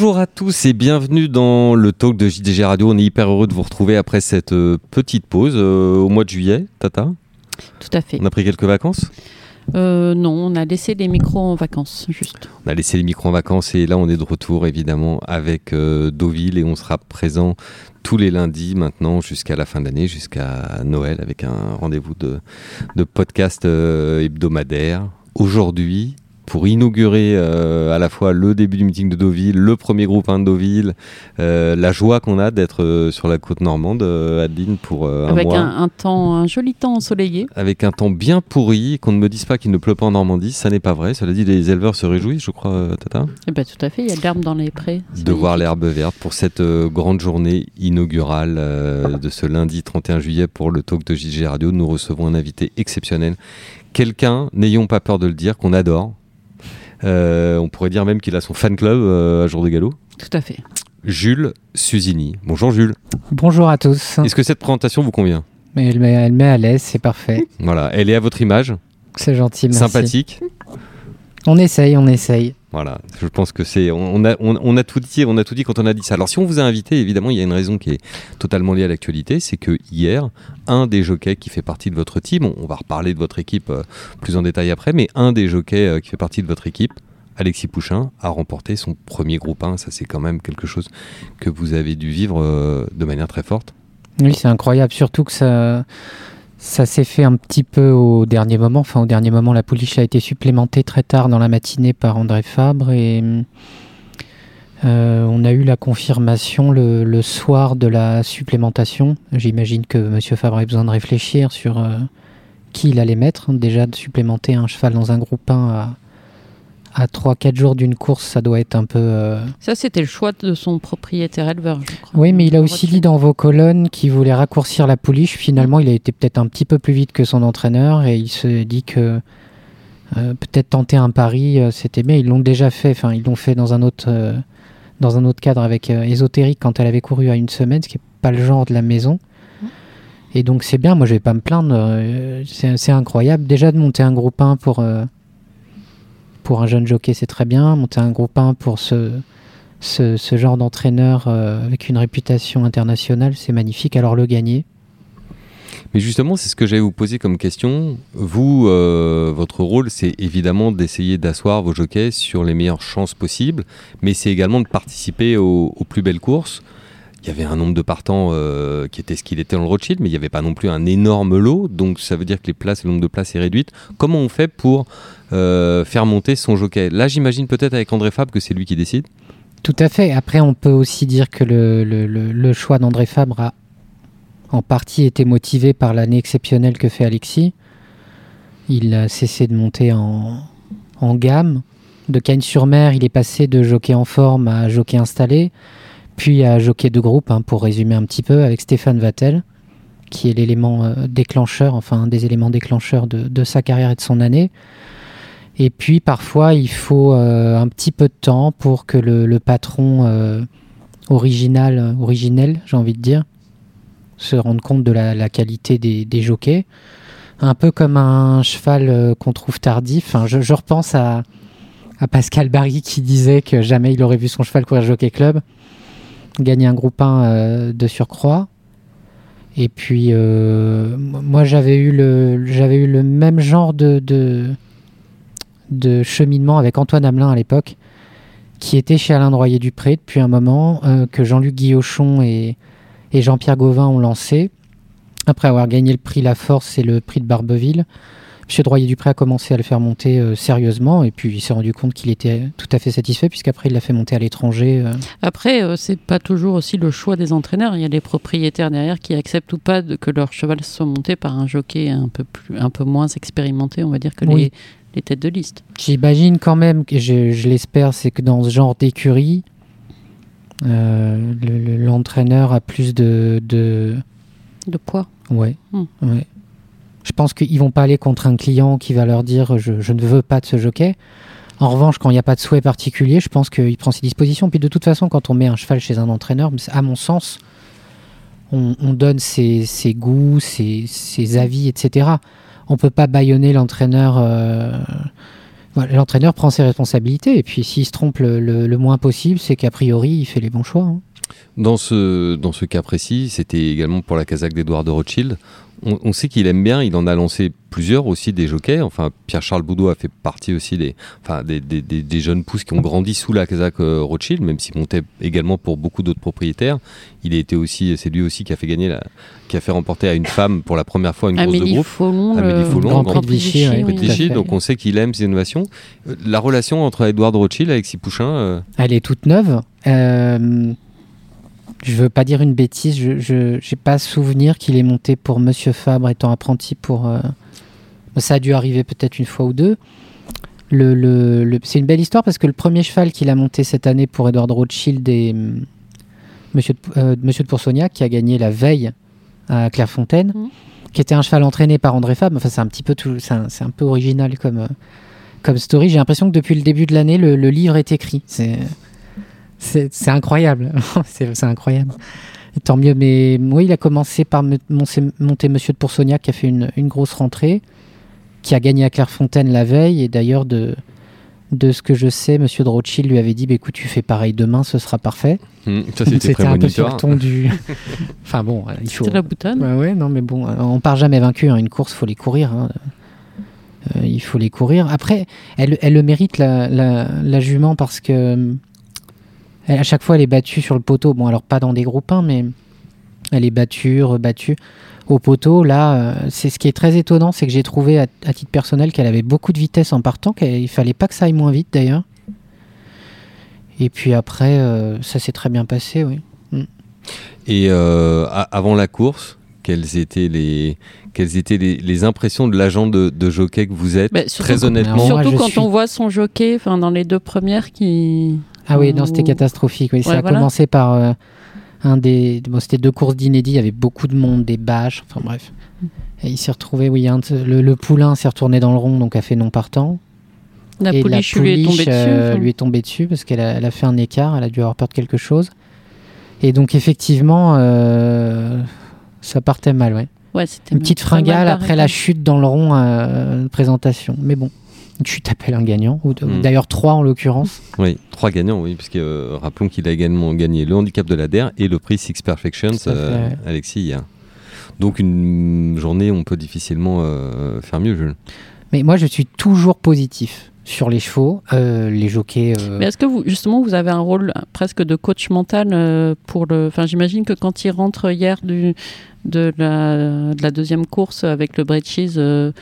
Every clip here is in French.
Bonjour à tous et bienvenue dans le talk de JDG Radio. On est hyper heureux de vous retrouver après cette euh, petite pause euh, au mois de juillet, Tata. Tout à fait. On a pris quelques vacances Euh, non, on a laissé les micros en vacances, juste. On a laissé les micros en vacances et là on est de retour évidemment avec euh, Deauville et on sera présent tous les lundis maintenant jusqu'à la fin de l'année, jusqu'à Noël avec un rendez-vous de, de podcast hebdomadaire. Aujourd'hui, pour inaugurer euh, à la fois le début du meeting de Deauville, le premier groupe 1 de Deauville, euh, la joie qu'on a d'être euh, sur la côte normande, Adeline, pour un Avec mois. un, un temps, un joli temps ensoleillé. avec un temps bien pourri, qu'on ne me dise pas qu'il ne pleut pas en Normandie, ça n'est pas vrai. Cela dit, les éleveurs se réjouissent, je crois, Tata, Eh ben, tout à fait, il y a de l'herbe dans les prés. De voir l'herbe verte pour cette grande journée inaugurale de ce lundi 31 juillet pour le talk de JG Radio. Nous recevons un invité exceptionnel, quelqu'un, n'ayons pas peur de le dire, qu'on adore. Euh, on pourrait dire même qu'il a son fan club euh, à Jour de Galop. Tout à fait. Jules Suzini. Bonjour Jules. Bonjour à tous. Est-ce que cette présentation vous convient? Mais elle met, elle met à l'aise, c'est parfait. Voilà, elle est à votre image, C'est gentil, merci. sympathique. On essaye, on essaye. Voilà, je pense que c'est. On a, on, a tout dit, on a tout dit quand on a dit ça. Alors, si on vous a invité, évidemment, il y a une raison qui est totalement liée à l'actualité, c'est que hier, un des jockeys qui fait partie de votre team, on, on va reparler de votre équipe euh, plus en détail après, mais un des jockeys euh, qui fait partie de votre équipe, Alexis Pouchin, a remporté son premier groupe 1. Ça, c'est quand même quelque chose que vous avez dû vivre euh, de manière très forte. Oui, c'est incroyable, surtout que ça, ça s'est fait un petit peu au dernier moment. Enfin, au dernier moment, la pouliche a été supplémentée très tard dans la matinée par André Fabre et euh, on a eu la confirmation le, soir de la supplémentation. J'imagine que Monsieur Fabre avait besoin de réfléchir sur euh, qui il allait mettre. Déjà, de supplémenter un cheval dans un groupe 1 à, à 3-4 jours d'une course, ça doit être un peu... euh, Ça, c'était le choix de son propriétaire éleveur, je crois. Oui, mais il a aussi dit dans vos colonnes qu'il voulait raccourcir la pouliche. Finalement, il a été peut-être un petit peu plus vite que son entraîneur et il se dit que euh, peut-être tenter un pari, euh, c'était bien. Ils l'ont déjà fait. Enfin, ils l'ont fait dans un autre dans un autre cadre avec Ésotérique quand elle avait couru à une semaine, ce qui n'est pas le genre de la maison. Et donc c'est bien. Moi, je vais pas me plaindre. c'est incroyable. Déjà de monter un groupe 1 pour pour un jeune jockey, c'est très bien. Monter un groupe 1 pour ce ce, genre d'entraîneur euh, avec une réputation internationale, c'est magnifique. Alors le gagner, Mais justement, c'est ce que j'allais vous poser comme question. Vous, euh, votre rôle, c'est évidemment d'essayer d'asseoir vos jockeys sur les meilleures chances possibles, mais c'est également de participer aux, plus belles courses. Il y avait un nombre de partants euh, qui était ce qu'il était dans le Rothschild, mais il n'y avait pas non plus un énorme lot, donc ça veut dire que les places, le nombre de places est réduite. Comment on fait pour faire monter son jockey Là, j'imagine peut-être avec André Fabre que c'est lui qui décide. tout à fait. Après, on peut aussi dire que le, choix d'André Fabre a en partie été motivé par l'année exceptionnelle que fait Alexis. Il a cessé de monter en, gamme. De Cagnes-sur-Mer, il est passé de jockey en forme à jockey installé, puis à jockey de groupe, hein, pour résumer un petit peu, avec Stéphane Vattel, qui est l'élément euh, déclencheur, enfin un des éléments déclencheurs de sa carrière et de son année. Et puis parfois, il faut euh, un petit peu de temps pour que le, patron euh, original, originel, j'ai envie de dire, se rende compte de la, qualité des, jockeys. Un peu comme un cheval euh, qu'on trouve tardif. Enfin, je, repense à, Pascal Barry qui disait que jamais il aurait vu son cheval courir Jockey Club gagner un groupe 1 euh, de surcroît. Et puis, moi, j'avais eu, le, eu le même genre de, de cheminement avec Antoine Hamelin à l'époque, qui était chez Alain Droyer-Dupré depuis un moment, euh, que Jean-Luc Guillochon et, et Jean-Pierre Gauvin ont lancé. Après avoir gagné le prix La Force et le prix de Barbeville, M. Droyer-Dupré a commencé à le faire monter euh, sérieusement, et puis il s'est rendu compte qu'il était tout à fait satisfait, puisqu'après il l'a fait monter à l'étranger. euh. Après, euh, c'est pas toujours aussi le choix des entraîneurs. Il y a des propriétaires derrière qui acceptent ou pas de- que leur cheval soit monté par un jockey un peu, plus, un peu moins expérimenté, on va dire, que Oui. les, les têtes de liste. J'imagine quand même, que je, je l'espère, c'est que dans ce genre d'écurie, euh, le- le- l'entraîneur a plus de, de, De poids. Ouais. Hmm. ouais. Je pense qu'ils vont pas aller contre un client qui va leur dire je, je ne veux pas de ce jockey. En revanche, quand il n'y a pas de souhait particulier, je pense qu'il prend ses dispositions. Puis de toute façon, quand on met un cheval chez un entraîneur, à mon sens, on, on donne ses, ses goûts, ses, ses avis, etc. On peut pas bâillonner l'entraîneur. euh, L'entraîneur prend ses responsabilités et puis s'il se trompe le, moins possible, c'est qu'a priori il fait les bons choix. hein. Dans ce, dans ce cas précis, c'était également pour la casaque d'Edouard de Rothschild. On, on sait qu'il aime bien, il en a lancé plusieurs aussi des jockeys. Enfin, Pierre-Charles Boudot a fait partie aussi des, enfin, des, des- des- des jeunes pousses qui ont grandi sous la casaque euh, Rothschild, même s'il montait également pour beaucoup d'autres propriétaires. Il a été aussi, c'est lui aussi qui a fait gagner, la, qui a fait remporter à une femme pour la première fois une course de Amélie groupe. Amélie le Folon, Grand Grand Prix de Vichy, oui. De Vichy, donc on sait qu'il aime ces innovations. Euh, La relation entre Edouard de Rothschild et Alexis Pouchin, euh, Elle est toute neuve. Euh, je veux pas dire une bêtise, je j'ai pas souvenir qu'il est monté pour Monsieur Fabre étant apprenti pour. euh, Ça a dû arriver peut-être une fois ou deux. Le, le- le- c'est une belle histoire parce que le premier cheval qu'il a monté cette année pour Edward Rothschild et Monsieur de, euh, Monsieur de Poursognac qui a gagné la veille à Clairefontaine, Mhm. qui était un cheval entraîné par André Fabre. Enfin, c'est un petit peu tout, c'est un, c'est un peu original comme euh, comme story. J'ai l'impression que depuis le début de l'année, le, le livre est écrit. C'est c'est incroyable. c'est incroyable. Et tant mieux. Mais oui, il a commencé par me- monter, Monsieur de Poursognac qui a fait une, une grosse rentrée, qui a gagné à Clairefontaine la veille. Et d'ailleurs, de, de ce que je sais, Monsieur de Rothschild lui avait dit bah, écoute, tu fais pareil demain, ce sera parfait. hmm, ça c'était C'était un peu sur prémonitoire. le ton du. enfin bon, euh, il faut. C'était la boutade. Ouais, ouais, non, mais bon, euh, on part jamais vaincu. hein. Une course, faut les courir. hein. Euh, il faut les courir. Après, elle, elle le mérite, la, la, la jument, parce que euh, elle- à chaque fois, elle est battue sur le poteau. Bon, alors pas dans des groupes 1, mais elle est battue, rebattue au poteau. Là, euh, c'est ce qui est très étonnant, c'est que j'ai trouvé à, à titre personnel qu'elle avait beaucoup de vitesse en partant, qu'il fallait pas que ça aille moins vite d'ailleurs. Et puis après, euh, ça s'est très bien passé, oui. Et euh, avant la course, quelles étaient les, quelles étaient les, les impressions de l'agent de, de jockey que vous êtes? Bah, surtout Très quand- honnêtement, Surtout quand suis- on voit son jockey, enfin dans les deux premières qui. Ah oui, non, c'était catastrophique. Oui. ça a commencé par euh, un des. Bon, c'était deux courses d'inédits, il y avait beaucoup de monde, des bâches, enfin bref. Et il s'est retrouvé, oui, un le, le poulain s'est retourné dans le rond, donc a fait non partant. La et pouliche la lui est tombée dessus. euh, enfin. lui est tombée dessus parce qu'elle a, fait un écart, elle a dû avoir peur de quelque chose. Et donc, effectivement, euh, ça partait mal, ouais. Ouais, c'était Une petite fringale après la chute dans le rond de présentation. Mais bon, une chute appelle un gagnant, ou Mm. d'ailleurs trois en l'occurrence. Oui, trois gagnants, oui, puisque euh, rappelons qu'il a également gagné le handicap de l'ADER et le prix Six Perfections, euh, ouais. Alexis, hier. Donc une journée, on peut difficilement euh, faire mieux, Jules. Mais moi, je suis toujours positif sur les chevaux, euh, les jockeys. euh, Mais est-ce que vous, justement, vous avez un rôle presque de coach mental euh, pour le. Enfin, j'imagine que quand il rentre hier du, de, la, de la deuxième course avec le Breccies, euh,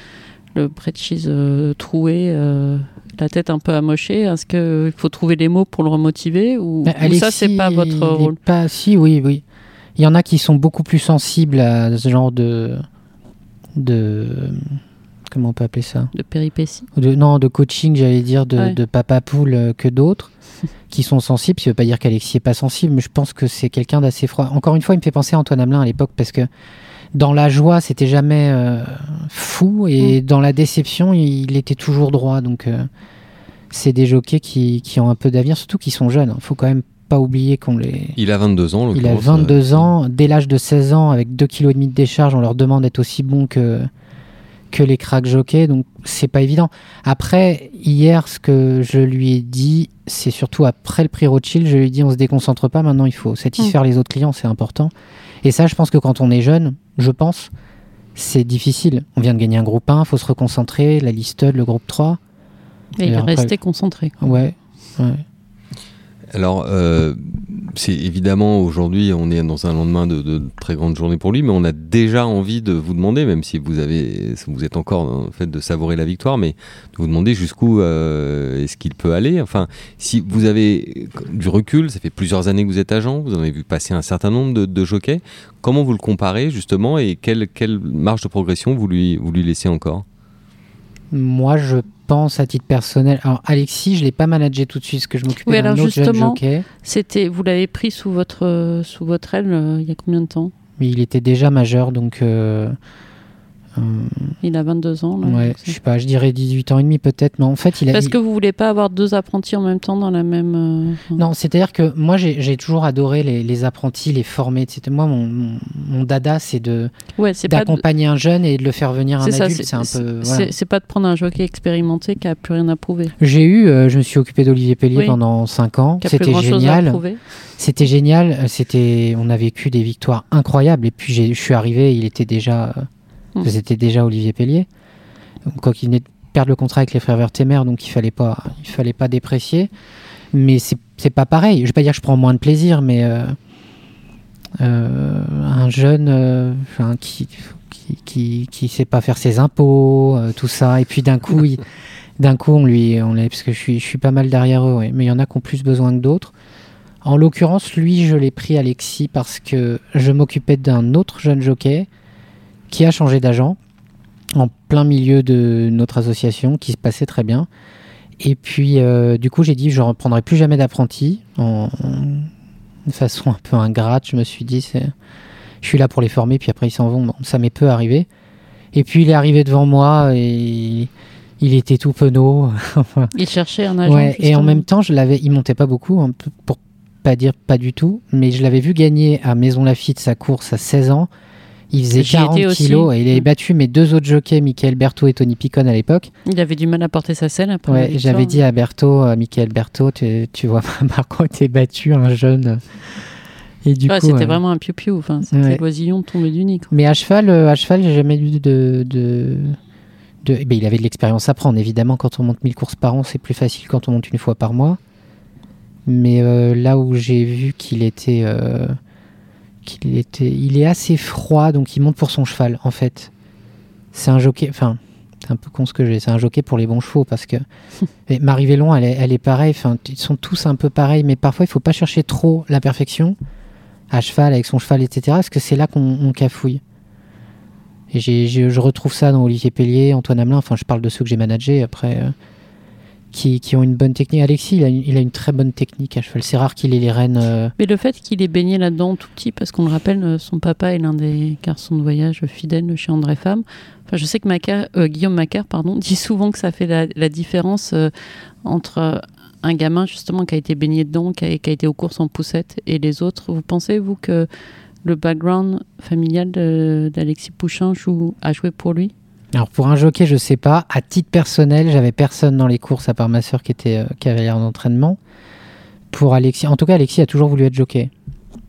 le Breccies euh, troué, euh, la tête un peu amochée, est-ce qu'il faut trouver les mots pour le remotiver ou, bah, ou ça, c'est pas votre rôle? Pas, si, oui, oui. Il y en a qui sont beaucoup plus sensibles à ce genre de. de comment on peut appeler ça? De péripéties? De, Non, de coaching, j'allais dire, de, Ouais. de papa poule euh, que d'autres. qui sont sensibles, ça veut pas dire qu'Alexis est pas sensible, mais je pense que c'est quelqu'un d'assez froid. Encore une fois, il me fait penser à Antoine Hamelin à l'époque parce que dans la joie, c'était jamais euh, fou et dans la déception, il était toujours droit. Donc, euh, c'est des jockeys qui, qui ont un peu d'avenir, surtout qui sont jeunes. Il faut quand même pas oublier qu'on les. Il a 22 ans, Il a l'occurrence, 22 euh, ans. Dès l'âge de 16 ans, avec 2,5 kg de décharge, on leur demande d'être aussi bons que, que les cracks jockeys. Donc, c'est pas évident. Après, hier, ce que je lui ai dit, c'est surtout après le prix Rothschild, je lui ai dit on se déconcentre pas. Maintenant, il faut satisfaire les autres clients, c'est important. Et ça, je pense que quand on est jeune, je pense, c'est difficile. On vient de gagner un groupe 1, il faut se reconcentrer, la liste, le groupe 3. Et Et il après- concentré. Ouais. ouais. Alors, euh, c'est évidemment aujourd'hui, on est dans un lendemain de, très grande journée pour lui, mais on a déjà envie de vous demander, même si vous avez, vous êtes encore en fait de savourer la victoire, mais de vous demander jusqu'où euh, est-ce qu'il peut aller. Enfin, si vous avez du recul, ça fait plusieurs années que vous êtes agent, vous en avez vu passer un certain nombre de, jockeys. Comment vous le comparez justement et quelle, quelle marge de progression vous lui, vous lui laissez encore? Moi, je pense à titre personnel. Alors, Alexis, je l'ai pas managé tout de suite parce que je m'occupais Oui, d'un autre jeune justement, jockey. C'était, vous l'avez pris sous votre, euh, sous votre aile euh, il y a combien de temps? Mais il était déjà majeur, donc Euh, Il a 22 ans. Là, ouais, je sais pas, je dirais 18 ans et demi peut-être, mais en fait, il a. Parce il- que vous voulez pas avoir deux apprentis en même temps dans la même. euh, Non, c'est-à-dire que moi, j'ai toujours adoré les, les apprentis, les former, etc. Moi, mon, mon, mon dada, c'est de Ouais, d'accompagner un jeune et de le faire venir un C'est ça, adulte. C'est un peu. c'est- voilà. c'est pas de prendre un jockey expérimenté qui a plus rien à prouver. J'ai eu, euh, je me suis occupé d'Olivier Pellier Oui. pendant 5 ans. C'était génial. C'était génial. euh, C'était, on a vécu des victoires incroyables. Et puis je suis arrivé, il était déjà, Mm. c'était déjà Olivier Pellier. Donc, Quoi qu'il venait de perdre le contrat avec les frères Vertemer, donc il fallait pas, il fallait pas déprécier. Mais c'est pas pareil. Je vais pas dire que je prends moins de plaisir, mais euh, euh, un jeune euh, enfin, qui, qui, qui, qui sait pas faire ses impôts, tout ça, et puis d'un coup, d'un coup, on lui, on parce que je suis, je suis pas mal derrière eux, ouais. mais il y en a qui ont plus besoin que d'autres. En l'occurrence, lui, je l'ai pris Alexis parce que je m'occupais d'un autre jeune jockey qui a changé d'agent en plein milieu de notre association, qui se passait très bien. Et puis, euh, du coup, j'ai dit, je ne reprendrai plus jamais d'apprenti. En, façon un peu ingrate, je me suis dit, c'est, je suis là pour les former, puis après ils s'en vont. Bon, ça m'est peu arrivé. Et puis, il est arrivé devant moi et il était tout penaud. Il cherchait un agent. Ouais, et en même temps, je l'avais, il montait pas beaucoup, peu pour pas dire pas du tout, mais je l'avais vu gagner à Maison Lafitte sa course à 16 ans. Il faisait J'y 40 étais aussi. kilos et il avait Mm. battu mes deux autres jockeys, Michael Berthaud et Tony Picon à l'époque. Il avait du mal à porter sa selle après. Ouais, j'avais dit à Berthaud, à Michael Berthaud, tu, tu vois contre t'es battu un jeune. Et du Ouais, coup, c'était euh, vraiment un piou-piou. Enfin, c'était Ouais. l'oisillon tombé du nid. quoi. Mais à cheval, euh, à cheval, j'ai jamais eu de. de, de- eh ben, il avait de l'expérience à prendre, évidemment. Quand on monte 1000 courses par an, c'est plus facile quand on monte une fois par mois. Mais euh, là où j'ai vu qu'il était, euh, qu'il était. Il est assez froid, donc il monte pour son cheval, en fait. C'est un jockey. Enfin, c'est un peu con ce que j'ai. C'est un jockey pour les bons chevaux, parce que. Marie Vélon, elle est, elle est pareille. Enfin, ils sont tous un peu pareils, mais parfois, il faut pas chercher trop la perfection à cheval, avec son cheval, etc. Parce que c'est là qu'on on cafouille. Et j'ai- je retrouve ça dans Olivier Pellier, Antoine Hamelin, enfin je parle de ceux que j'ai managés après, euh, qui, ont une bonne technique. Alexis, il a une, très bonne technique à cheval. C'est rare qu'il ait les rênes. euh, Mais le fait qu'il ait baigné là-dedans tout petit, parce qu'on le rappelle, euh, son papa est l'un des garçons de voyage fidèles chez André Femme. Enfin, je sais que euh, Guillaume Macaire pardon, dit souvent que ça fait la, différence entre un gamin justement qui a été baigné dedans, qui a, été aux courses en poussette, et les autres. Vous pensez, vous, que le background familial d'Alexis Pouchin joue, a joué pour lui? Alors pour un jockey, je sais pas. À titre personnel, j'avais personne dans les courses à part ma soeur qui était euh, cavalière d'entraînement. Pour Alexis, en tout cas, Alexis a toujours voulu être jockey.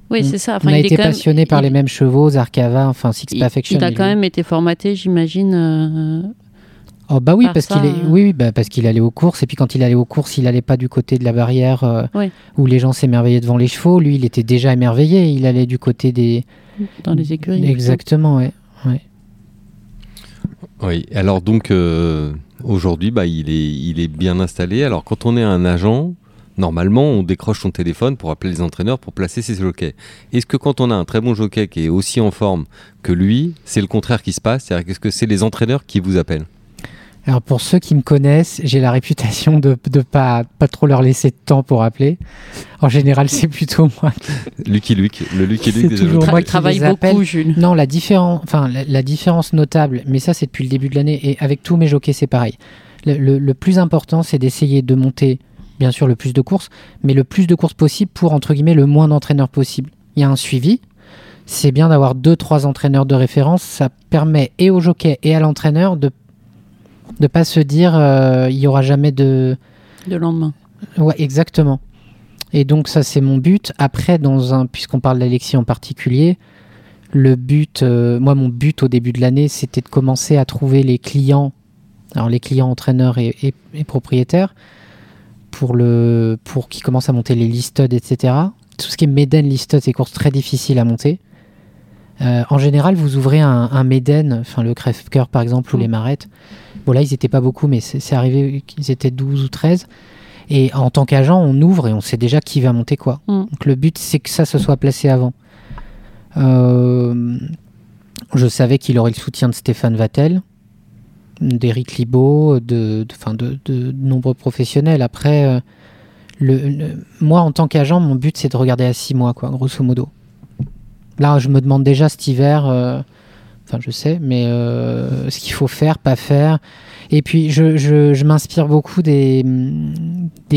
Oui, c'est ça. Enfin, On a il été même- passionné par il- les mêmes chevaux, Zarkava, enfin Six il, Perfection. il a quand lui. même été formaté, j'imagine. euh, Oh bah oui, par parce qu'il est, euh. oui, oui, bah parce qu'il allait aux courses et puis quand il allait aux courses, il allait pas du côté de la barrière euh, Ouais. où les gens s'émerveillaient devant les chevaux. Lui, il était déjà émerveillé. Il allait du côté des. dans les écuries. Exactement, ouais. Oui, alors donc euh, aujourd'hui, bah, il, est, il est bien installé. Alors quand on est un agent, normalement, on décroche son téléphone pour appeler les entraîneurs pour placer ses jockeys. Est-ce que quand on a un très bon jockey qui est aussi en forme que lui, c'est le contraire qui se passe? C'est-à-dire qu'est-ce que c'est les entraîneurs qui vous appellent? Alors pour ceux qui me connaissent, j'ai la réputation de ne pas, pas trop leur laisser de temps pour appeler. En général, c'est plutôt moi. Lucky Luke, le Lucky C'est Luke des toujours moi Il qui travaille beaucoup, Jules. Non, la, différen- enfin, la, la différence notable, mais ça c'est depuis le début de l'année, et avec tous mes jockeys c'est pareil. Le, le- le plus important c'est d'essayer de monter, bien sûr, le plus de courses, mais le plus de courses possible pour, entre guillemets, le moins d'entraîneurs possible. Il y a un suivi. C'est bien d'avoir deux, trois entraîneurs de référence. Ça permet et au jockey et à l'entraîneur de ne pas se dire euh, il y aura jamais de, Le lendemain. Ouais, exactement. Et donc ça c'est mon but. Après, dans un, puisqu'on parle d'Alexis en particulier, le but, euh, moi mon but au début de l'année, c'était de commencer à trouver les clients, alors les clients entraîneurs et, et- et propriétaires, pour le, pour qu'ils commencent à monter les listed, etc. Tout ce qui est Maiden listed, c'est des courses très difficiles à monter. Euh, en général, vous ouvrez un, un Maiden, enfin le crève-cœur par exemple, ou Mm. les marettes. Bon là, ils n'étaient pas beaucoup, mais c'est arrivé qu'ils étaient 12 ou 13. Et en tant qu'agent, on ouvre et on sait déjà qui va monter quoi. Mm. Donc le but, c'est que ça se soit placé avant. Euh, je savais qu'il aurait le soutien de Stéphane Vattel, d'Éric Libaud, de, de, enfin, de, de nombreux professionnels. Après, euh, le, le- moi, en tant qu'agent, mon but, c'est de regarder à six mois, quoi, grosso modo. Là, je me demande déjà cet hiver, euh, enfin je sais, mais euh, ce qu'il faut faire, pas faire. Et puis je, m'inspire beaucoup des,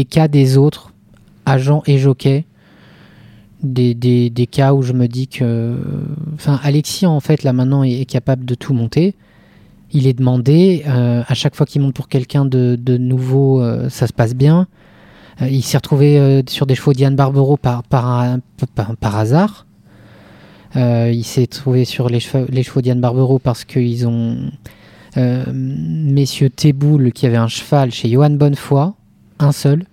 cas des autres, agents et jockeys. Des, cas où je me dis que. Enfin, Alexis, en fait, là maintenant, est, capable de tout monter. Il est demandé. Euh, à chaque fois qu'il monte pour quelqu'un de, nouveau, ça se passe bien. Il s'est retrouvé sur des chevaux d'Yann Barbero par hasard. Euh, il s'est trouvé sur les chevaux, les chevaux d'Yann Barbero parce qu'ils ont euh, messieurs Théboul qui avait un cheval chez Johan Bonnefoy, un seul.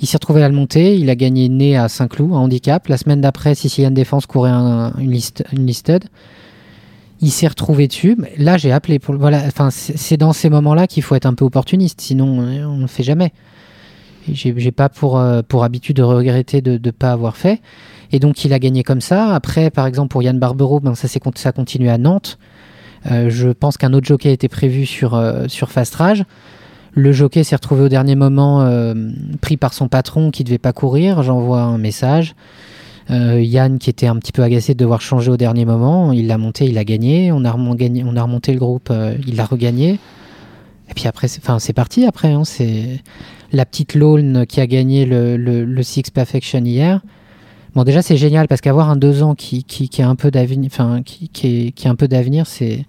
Il s'est retrouvé à le monter, il a gagné né à Saint-Cloud, un handicap. La semaine d'après, Sicilian Défense courait un, une, liste, une listed. Il s'est retrouvé dessus. Là, j'ai appelé pour. Voilà, enfin, c'est dans ces moments-là qu'il faut être un peu opportuniste, sinon on ne fait jamais. J'ai pas pour, euh, pour habitude de regretter de ne pas avoir fait. Et donc il a gagné comme ça. Après, par exemple, pour Yann Barbero, ben, ça, ça continue à Nantes. Euh, je pense qu'un autre jockey était prévu sur, euh, sur Fast Rage. Le jockey s'est retrouvé au dernier moment pris par son patron qui devait pas courir. J'envoie un message. Yann qui était un petit peu agacé de devoir changer au dernier moment, il l'a monté, il a gagné. On a, remonté, on a remonté le groupe, il l'a regagné. Et puis après, c'est parti après. Hein, c'est la petite Lone qui a gagné le, Six Perfection hier. Bon, déjà, c'est génial parce qu'avoir un deux ans qui, qui, qui a un peu d'avenir, enfin, qui, qui, qui a un peu d'avenir, c'est,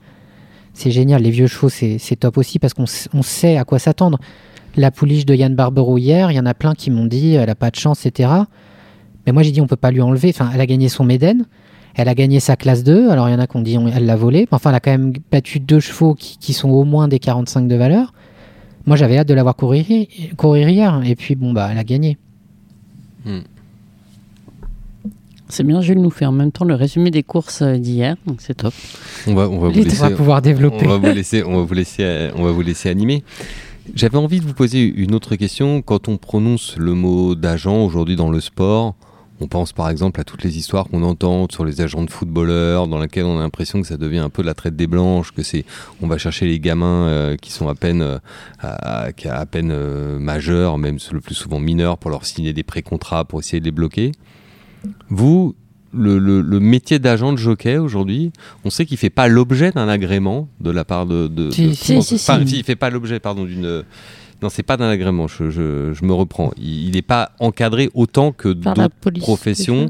c'est génial. Les vieux chevaux, c'est, top aussi parce qu'on on sait à quoi s'attendre. La pouliche de Yann Barbero hier, il y en a plein qui m'ont dit elle a pas de chance, etc. Mais moi, j'ai dit on peut pas lui enlever. Enfin, elle a gagné son Méden, elle a gagné sa classe 2. Alors, il y en a qui ont dit on, elle l'a volé. Enfin, elle a quand même battu deux chevaux qui, qui sont au moins des 45 de valeur. Moi, j'avais hâte de la voir courir, courir hier. Et puis, bon, bah, elle a gagné. Hmm. C'est bien, Jules nous fait en même temps le résumé des courses d'hier, donc c'est top. On va, on va vous On laisser, va pouvoir développer. on va vous laisser, on va vous laisser, euh, on va vous laisser animer. J'avais envie de vous poser une autre question. Quand on prononce le mot d'agent aujourd'hui dans le sport, on pense par exemple à toutes les histoires qu'on entend sur les agents de footballeurs, dans lesquelles on a l'impression que ça devient un peu la traite des blanches, que c'est, on va chercher les gamins euh, qui sont à peine, euh, à, qui à peine euh, majeurs, même le plus souvent mineurs, pour leur signer des pré-contrats pour essayer de les bloquer. Vous, le, le, le métier d'agent de jockey aujourd'hui, on sait qu'il fait pas l'objet d'un agrément de la part de. de, Si, de- si, si, Enfin, il fait pas l'objet, pardon, d'une. Non, c'est pas d'un agrément. Je, je, je me reprends. Il n'est pas encadré autant que d'autres professions,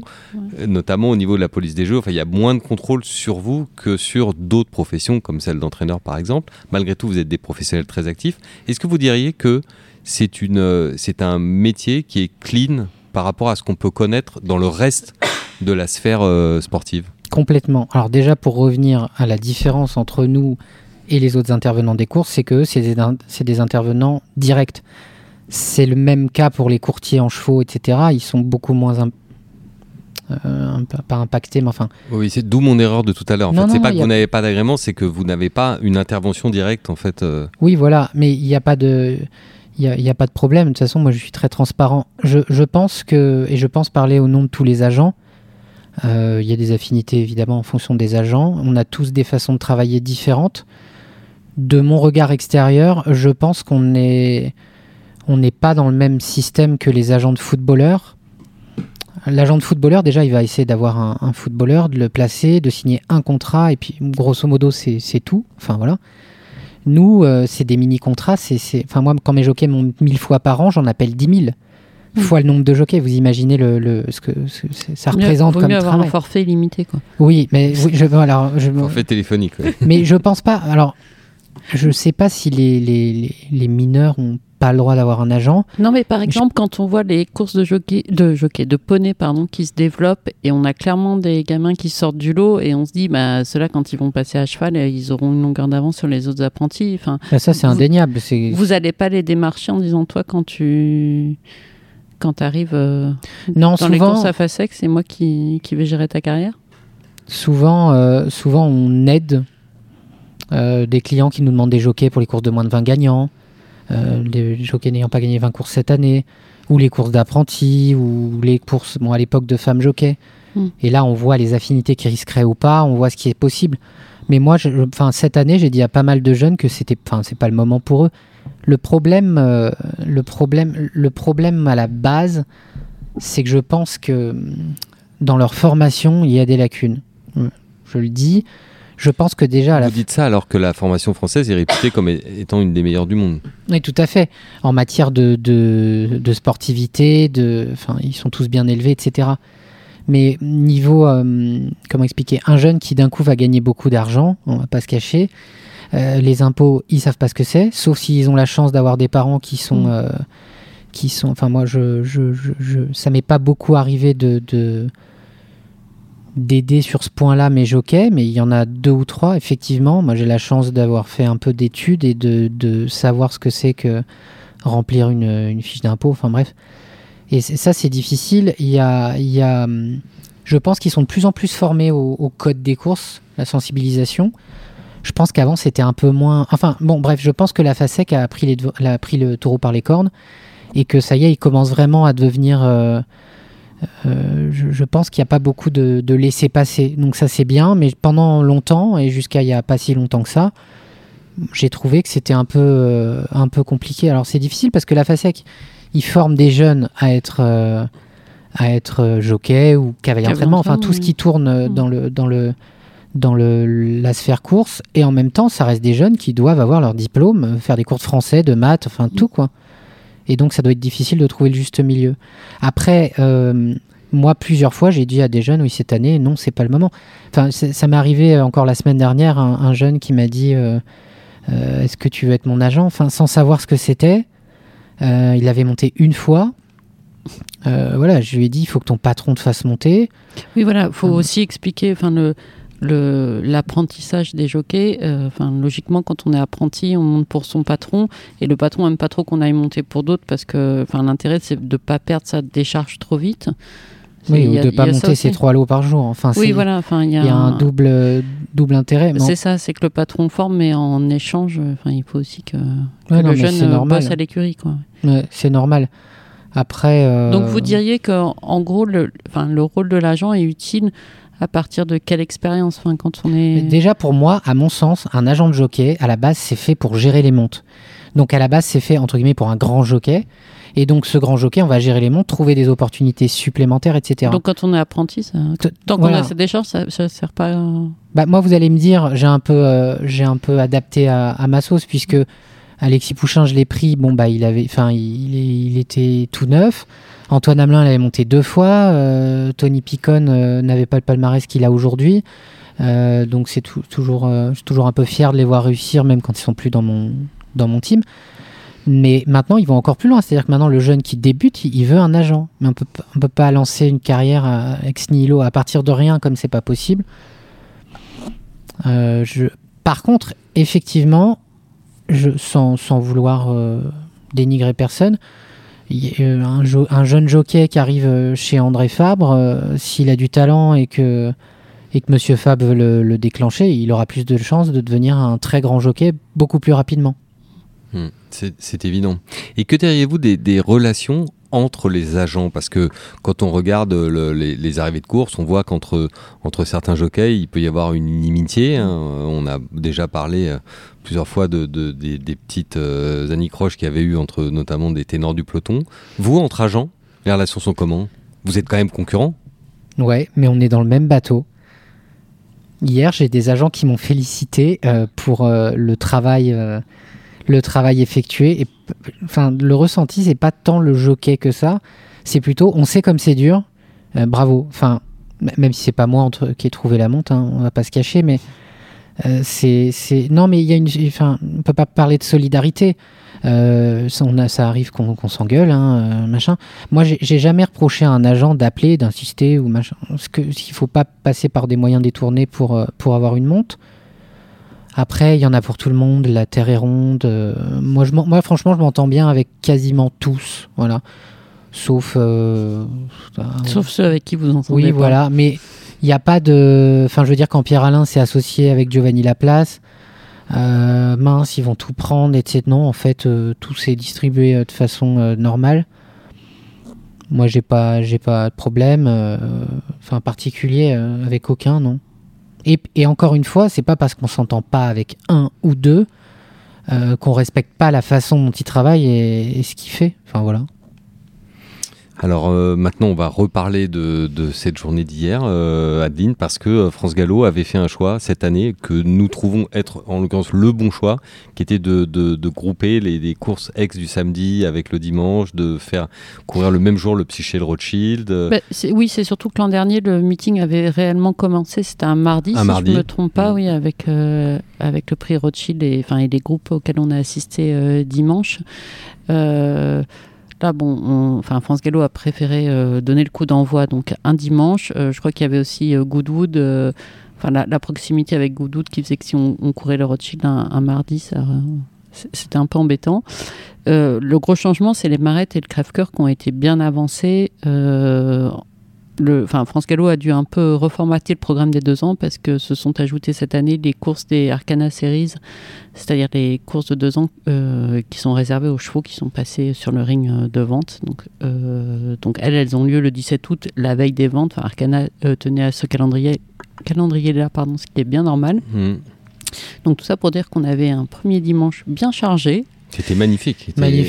notamment au niveau de la police des jeux. Enfin, il y a moins de contrôle sur vous que sur d'autres professions, comme celle d'entraîneur par exemple. Malgré tout, vous êtes des professionnels très actifs. Est-ce que vous diriez que c'est une, euh, c'est un métier qui est clean par rapport à ce qu'on peut connaître dans le reste de la sphère euh, sportive? Complètement. Alors déjà, pour revenir à la différence entre nous et les autres intervenants des courses, c'est que c'est des, intervenants directs. C'est le même cas pour les courtiers en chevaux, etc. Ils sont beaucoup moins... euh, imp- pas impactés, mais enfin... Oui, c'est d'où mon erreur de tout à l'heure. En Non, fait, c'est pas que a- vous n'avez pas d'agrément, c'est que vous n'avez pas une intervention directe en fait. euh, Oui, voilà, mais il n'y a pas de... Il n'y a, pas de problème. De toute façon, moi, je suis très transparent. Je, je pense que, et je pense parler au nom de tous les agents, euh, il y a des affinités évidemment en fonction des agents. On a tous des façons de travailler différentes. De mon regard extérieur, je pense qu'on est, on n'est pas dans le même système que les agents de footballeurs. L'agent de footballeur, déjà, il va essayer d'avoir un, un footballeur, de le placer, de signer un contrat, et puis grosso modo, c'est c'est tout. Enfin voilà. Nous, euh, c'est des mini-contrats. c'est c'est- Enfin, moi, quand mes jockeys montent 1000 fois par an, j'en appelle 10 000 Mm. fois le nombre de jockeys. Vous imaginez le, le- ce que ce que c'est- ça Vaut mieux- représente vaut comme mieux avoir travail. un forfait illimité, quoi. Oui, mais oui, je, alors, je, forfait téléphonique. ouais. mais je pense pas. Alors, je sais pas si les, les, les, les mineurs ont pas le droit d'avoir un agent. Non, mais par exemple, quand on voit les courses de jockey, de jockey, de poney, pardon, qui se développent et on a clairement des gamins qui sortent du lot et on se dit, bah, ceux-là, quand ils vont passer à cheval, euh, ils auront une longueur d'avance sur les autres apprentis. Enfin, Là, ça, c'est indéniable. Vous allez pas les démarcher en disant, toi, quand tu, quand arrives euh, non, dans les souvent, courses à Fasec, c'est moi qui, qui vais gérer ta carrière? souvent, euh, souvent, on aide des clients qui nous demandent des jockeys pour les courses de moins de 20 gagnants, euh, les jockeys n'ayant pas gagné 20 courses cette année, ou les courses d'apprentis, ou les courses, bon, à l'époque de femmes jockeys. Mm. Et là, on voit les affinités qui risqueraient ou pas, on voit ce qui est possible. Mais moi, je, enfin, cette année, j'ai dit à pas mal de jeunes que c'était, enfin, c'est pas le moment pour eux. Le problème, euh, le problème, le problème à la base, c'est que je pense que dans leur formation, il y a des lacunes. Je le dis. Je pense que déjà. Vous dites ça alors que la formation française est réputée comme étant une des meilleures du monde. Oui, tout à fait. En matière de, de, sportivité, de, enfin, ils sont tous bien élevés, etc. Mais niveau, euh, comment expliquer, un jeune qui d'un coup va gagner beaucoup d'argent, on va pas se cacher. Euh, les impôts, ils savent pas ce que c'est, sauf s'ils ont la chance d'avoir des parents qui sont, mmh. euh, qui sont. Enfin, moi, je, je, je, ça m'est pas beaucoup arrivé de, de d'aider sur ce point-là mes jockeys, mais il y en a deux ou trois, effectivement. Moi, j'ai la chance d'avoir fait un peu d'études et de, de, savoir ce que c'est que remplir une, une fiche d'impôt. Enfin, bref. Et ça, c'est difficile. Il y a, il y a, je pense qu'ils sont de plus en plus formés au, code des courses, la sensibilisation. Je pense qu'avant, c'était un peu moins. Enfin, bon, bref, je pense que la FASEC a pris, les, a pris le taureau par les cornes et que ça y est, il commence vraiment à devenir. Euh, euh, je, pense qu'il n'y a pas beaucoup de, laisser passer. Donc ça c'est bien, mais pendant longtemps, et jusqu'à il n'y a pas si longtemps que ça, j'ai trouvé que c'était un peu, euh, un peu compliqué. Alors c'est difficile parce que la FASEC, ils forment des jeunes à être, euh, à être jockey ou cavalier d'entraînement, enfin tout ce qui tourne mm. dans, le, dans, le, dans le, la sphère course, et en même temps ça reste des jeunes qui doivent avoir leur diplôme, faire des cours de français, de maths, enfin tout quoi. Et donc, ça doit être difficile de trouver le juste milieu. Après, euh, moi, plusieurs fois, j'ai dit à des jeunes, oui, cette année, non, c'est pas le moment. Enfin, ça m'est arrivé euh, encore la semaine dernière, un, jeune qui m'a dit, euh, est-ce que tu veux être mon agent? Enfin, sans savoir ce que c'était. il avait monté une fois. voilà, je lui ai dit, il faut que ton patron te fasse monter. Oui, voilà, il faut aussi expliquer, enfin, le l'apprentissage des jockeys, euh, enfin logiquement quand on est apprenti, on monte pour son patron et le patron aime pas trop qu'on aille monter pour d'autres parce que enfin l'intérêt c'est de pas perdre sa décharge trop vite. Oui, ou de pas monter ses trois lots par jour. Enfin, oui, voilà. Enfin, il y, a un double double intérêt. C'est ça, c'est que le patron forme, mais en échange, enfin, il faut aussi que, le jeune bosse à l'écurie, quoi. c'est normal. Après. Euh, Donc vous diriez que en gros, le, le rôle de l'agent est utile à partir de quelle expérience enfin, quand on est... Déjà pour moi, à mon sens, un agent de jockey, à la base, c'est fait pour gérer les montes. Donc à la base, c'est fait entre guillemets pour un grand jockey. Et donc ce grand jockey, on va gérer les montes, trouver des opportunités supplémentaires, etc. Donc quand on est apprenti, ça... tant qu'on a cette décharge, ça ne sert pas. Bah, moi, vous allez me dire, j'ai un peu, euh, j'ai un peu adapté à, ma sauce puisque Alexis Pouchin, je l'ai pris. Bon bah il avait, enfin il, il, était tout neuf. Antoine Hamelin l'avait monté deux fois. Euh, Tony Picon euh, n'avait pas le palmarès qu'il a aujourd'hui. Euh, donc c'est toujours, je suis toujours un peu fier de les voir réussir, même quand ils sont plus dans mon, team. Mais maintenant, ils vont encore plus loin. C'est-à-dire que maintenant, le jeune qui débute, il, veut un agent. Mais on peut, ne peut pas lancer une carrière ex nihilo à partir de rien, comme c'est pas possible. Par contre, effectivement, sans, sans vouloir dénigrer personne, un, un, jeune jockey qui arrive euh, chez André Fabre, euh, s'il a du talent et que, et que Monsieur Fabre veut le, déclencher, il aura plus de chances de devenir un très grand jockey beaucoup plus rapidement. Hmm, c'est évident. Et que diriez-vous des, relations entre les agents Parce que quand on regarde les, arrivées de course, on voit qu'entre entre certains jockeys, il peut y avoir une inimitié. Hein. On a déjà parlé euh, plusieurs fois de, des, petites euh, anicroches qu'il y avait eu entre notamment des ténors du peloton. Vous, entre agents, les relations sont comment? Vous êtes quand même concurrents? Ouais, mais on est dans le même bateau. Hier, j'ai des agents qui m'ont félicité euh, pour le travail le travail effectué. Et, enfin, le ressenti, c'est pas tant le jockey que ça. C'est plutôt, on sait comme c'est dur. Euh, bravo. Enfin, même si c'est pas moi qui ai trouvé la monte, hein, on va pas se cacher, mais euh, c'est, non, mais il y a une, enfin, on peut pas parler de solidarité. Euh, ça, on a, ça arrive qu'on, s'engueule, hein, machin. Moi, j'ai, jamais reproché à un agent d'appeler, d'insister ou machin. Que s'il faut pas passer par des moyens détournés pour pour avoir une monte. Après, il y en a pour tout le monde. La Terre est ronde. Euh, moi, je moi, franchement, je m'entends bien avec quasiment tous. Voilà. Sauf. Euh, Sauf ceux avec qui vous entendez. Oui, voilà. Mais il n'y a pas de. Enfin, je veux dire, quand Pierre Alain s'est associé avec Giovanni Laplace, euh, mince, ils vont tout prendre, etc. Non, en fait, tout s'est distribué de façon normale. Moi, j'ai pas, j'ai pas de problème, enfin particulier avec aucun, non. Et, encore une fois, c'est pas parce qu'on s'entend pas avec un ou deux euh, qu'on respecte pas la façon dont il travaille et, ce qu'il fait. Enfin voilà. Alors euh, maintenant, on va reparler de, de cette journée d'hier, euh, Adeline, parce que euh, France Gallo avait fait un choix cette année que nous trouvons être en l'occurrence le bon choix, qui était de, de, de grouper les, les, courses ex du samedi avec le dimanche, de faire courir le même jour le Psyché le Rothschild. Bah, oui, c'est surtout que l'an dernier, le meeting avait réellement commencé, c'était un mardi, un si mardi. je ne me trompe pas, mmh. oui, avec, euh, avec le prix Rothschild et, les groupes auxquels on a assisté dimanche. Euh, Là, bon, on, enfin, France Gallo a préféré euh, donner le coup d'envoi donc un dimanche. Euh, je crois qu'il y avait aussi euh, Goodwood, enfin la, proximité avec Goodwood qui faisait que si on, on courait le Rothschild un, un mardi, ça, c'était un peu embêtant. le gros changement, c'est les marettes et le crève-cœur qui ont été bien avancés. Le, enfin, France Gallo a dû un peu reformater le programme des deux ans parce que se sont ajoutées cette année les courses des Arcana Series, c'est-à-dire les courses de deux ans euh, qui sont réservées aux chevaux qui sont passés sur le ring de vente. Donc, euh, donc elles, elles ont lieu le 17 août, la veille des ventes. Enfin, Arcana euh, tenait à ce calendrier, calendrier-là, pardon, ce qui est bien normal. Mmh. Donc tout ça pour dire qu'on avait un premier dimanche bien chargé. C'était magnifique,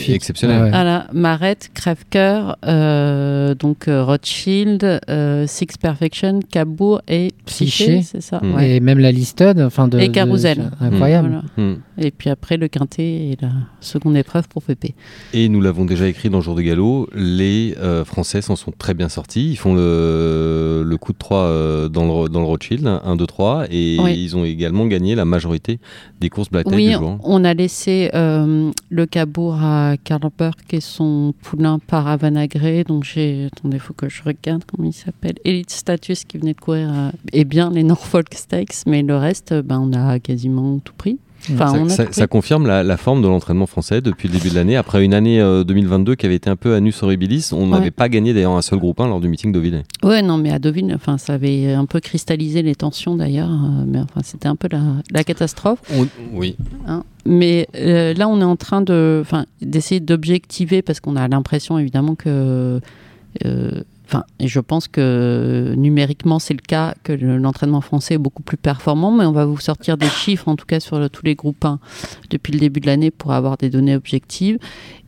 exceptionnel. Ouais. Voilà, Marette, Crève-Cœur, euh, donc euh, Rothschild, euh, Six Perfection, Cabourg et Psyché, Psyché. c'est ça? Mm. ouais. Et même la listed, enfin de. Et de- Carousel. incroyable. Voilà. Mmh. Et puis après le quintet et la seconde épreuve pour Pépé. Et nous l'avons déjà écrit dans Jour de Galop, les euh, Français s'en sont très bien sortis. Ils font le, le coup de 3 dans, le, dans le Rothschild, 1, 2, 3, et Oui. ils ont également gagné la majorité des courses Black Tie Oui, du jour. on a laissé euh, le Cabourg à Karl Burke et son poulain par Avanagré. Donc j'ai. Attendez, il faut que je regarde comment il s'appelle. Elite Status qui venait de courir à- et bien les Norfolk Stakes, mais le reste, ben, on a quasiment tout pris. Enfin, Ça, confirme la, la forme de l'entraînement français depuis le début de l'année. Après une année euh, 2022 qui avait été un peu anus horribilis, on n'avait Ouais. pas gagné d'ailleurs un seul groupe 1 lors du meeting d'Oville. Ouais, non, mais à Deauville, enfin, ça avait un peu cristallisé les tensions d'ailleurs. euh, mais enfin, c'était un peu la, la catastrophe. oui. hein. Mais euh, là, on est en train de, d'essayer d'objectiver parce qu'on a l'impression évidemment que, euh, enfin, et je pense que numériquement c'est le cas que le- l'entraînement français est beaucoup plus performant. Mais on va vous sortir des chiffres, en tout cas sur le- tous les groupes 1 depuis le début de l'année pour avoir des données objectives.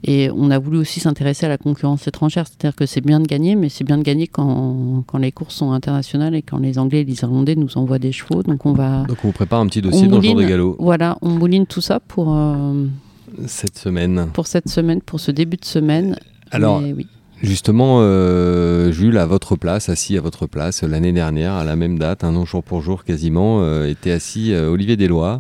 Et on a voulu aussi s'intéresser à la concurrence étrangère, c'est-à-dire que c'est bien de gagner, mais c'est bien de gagner quand, quand les courses sont internationales et quand les Anglais et les Irlandais nous envoient des chevaux. Donc on va, Donc on vous prépare un petit dossier dans le jour de mouline. galop voilà, on mouline tout ça pour. euh, cette semaine. pour cette semaine, pour ce début de semaine. Alors, oui. Justement, euh, Jules, à votre place, assis à votre place, l'année dernière, à la même date, un an jour pour jour quasiment, euh, était assis euh, Olivier Deslois,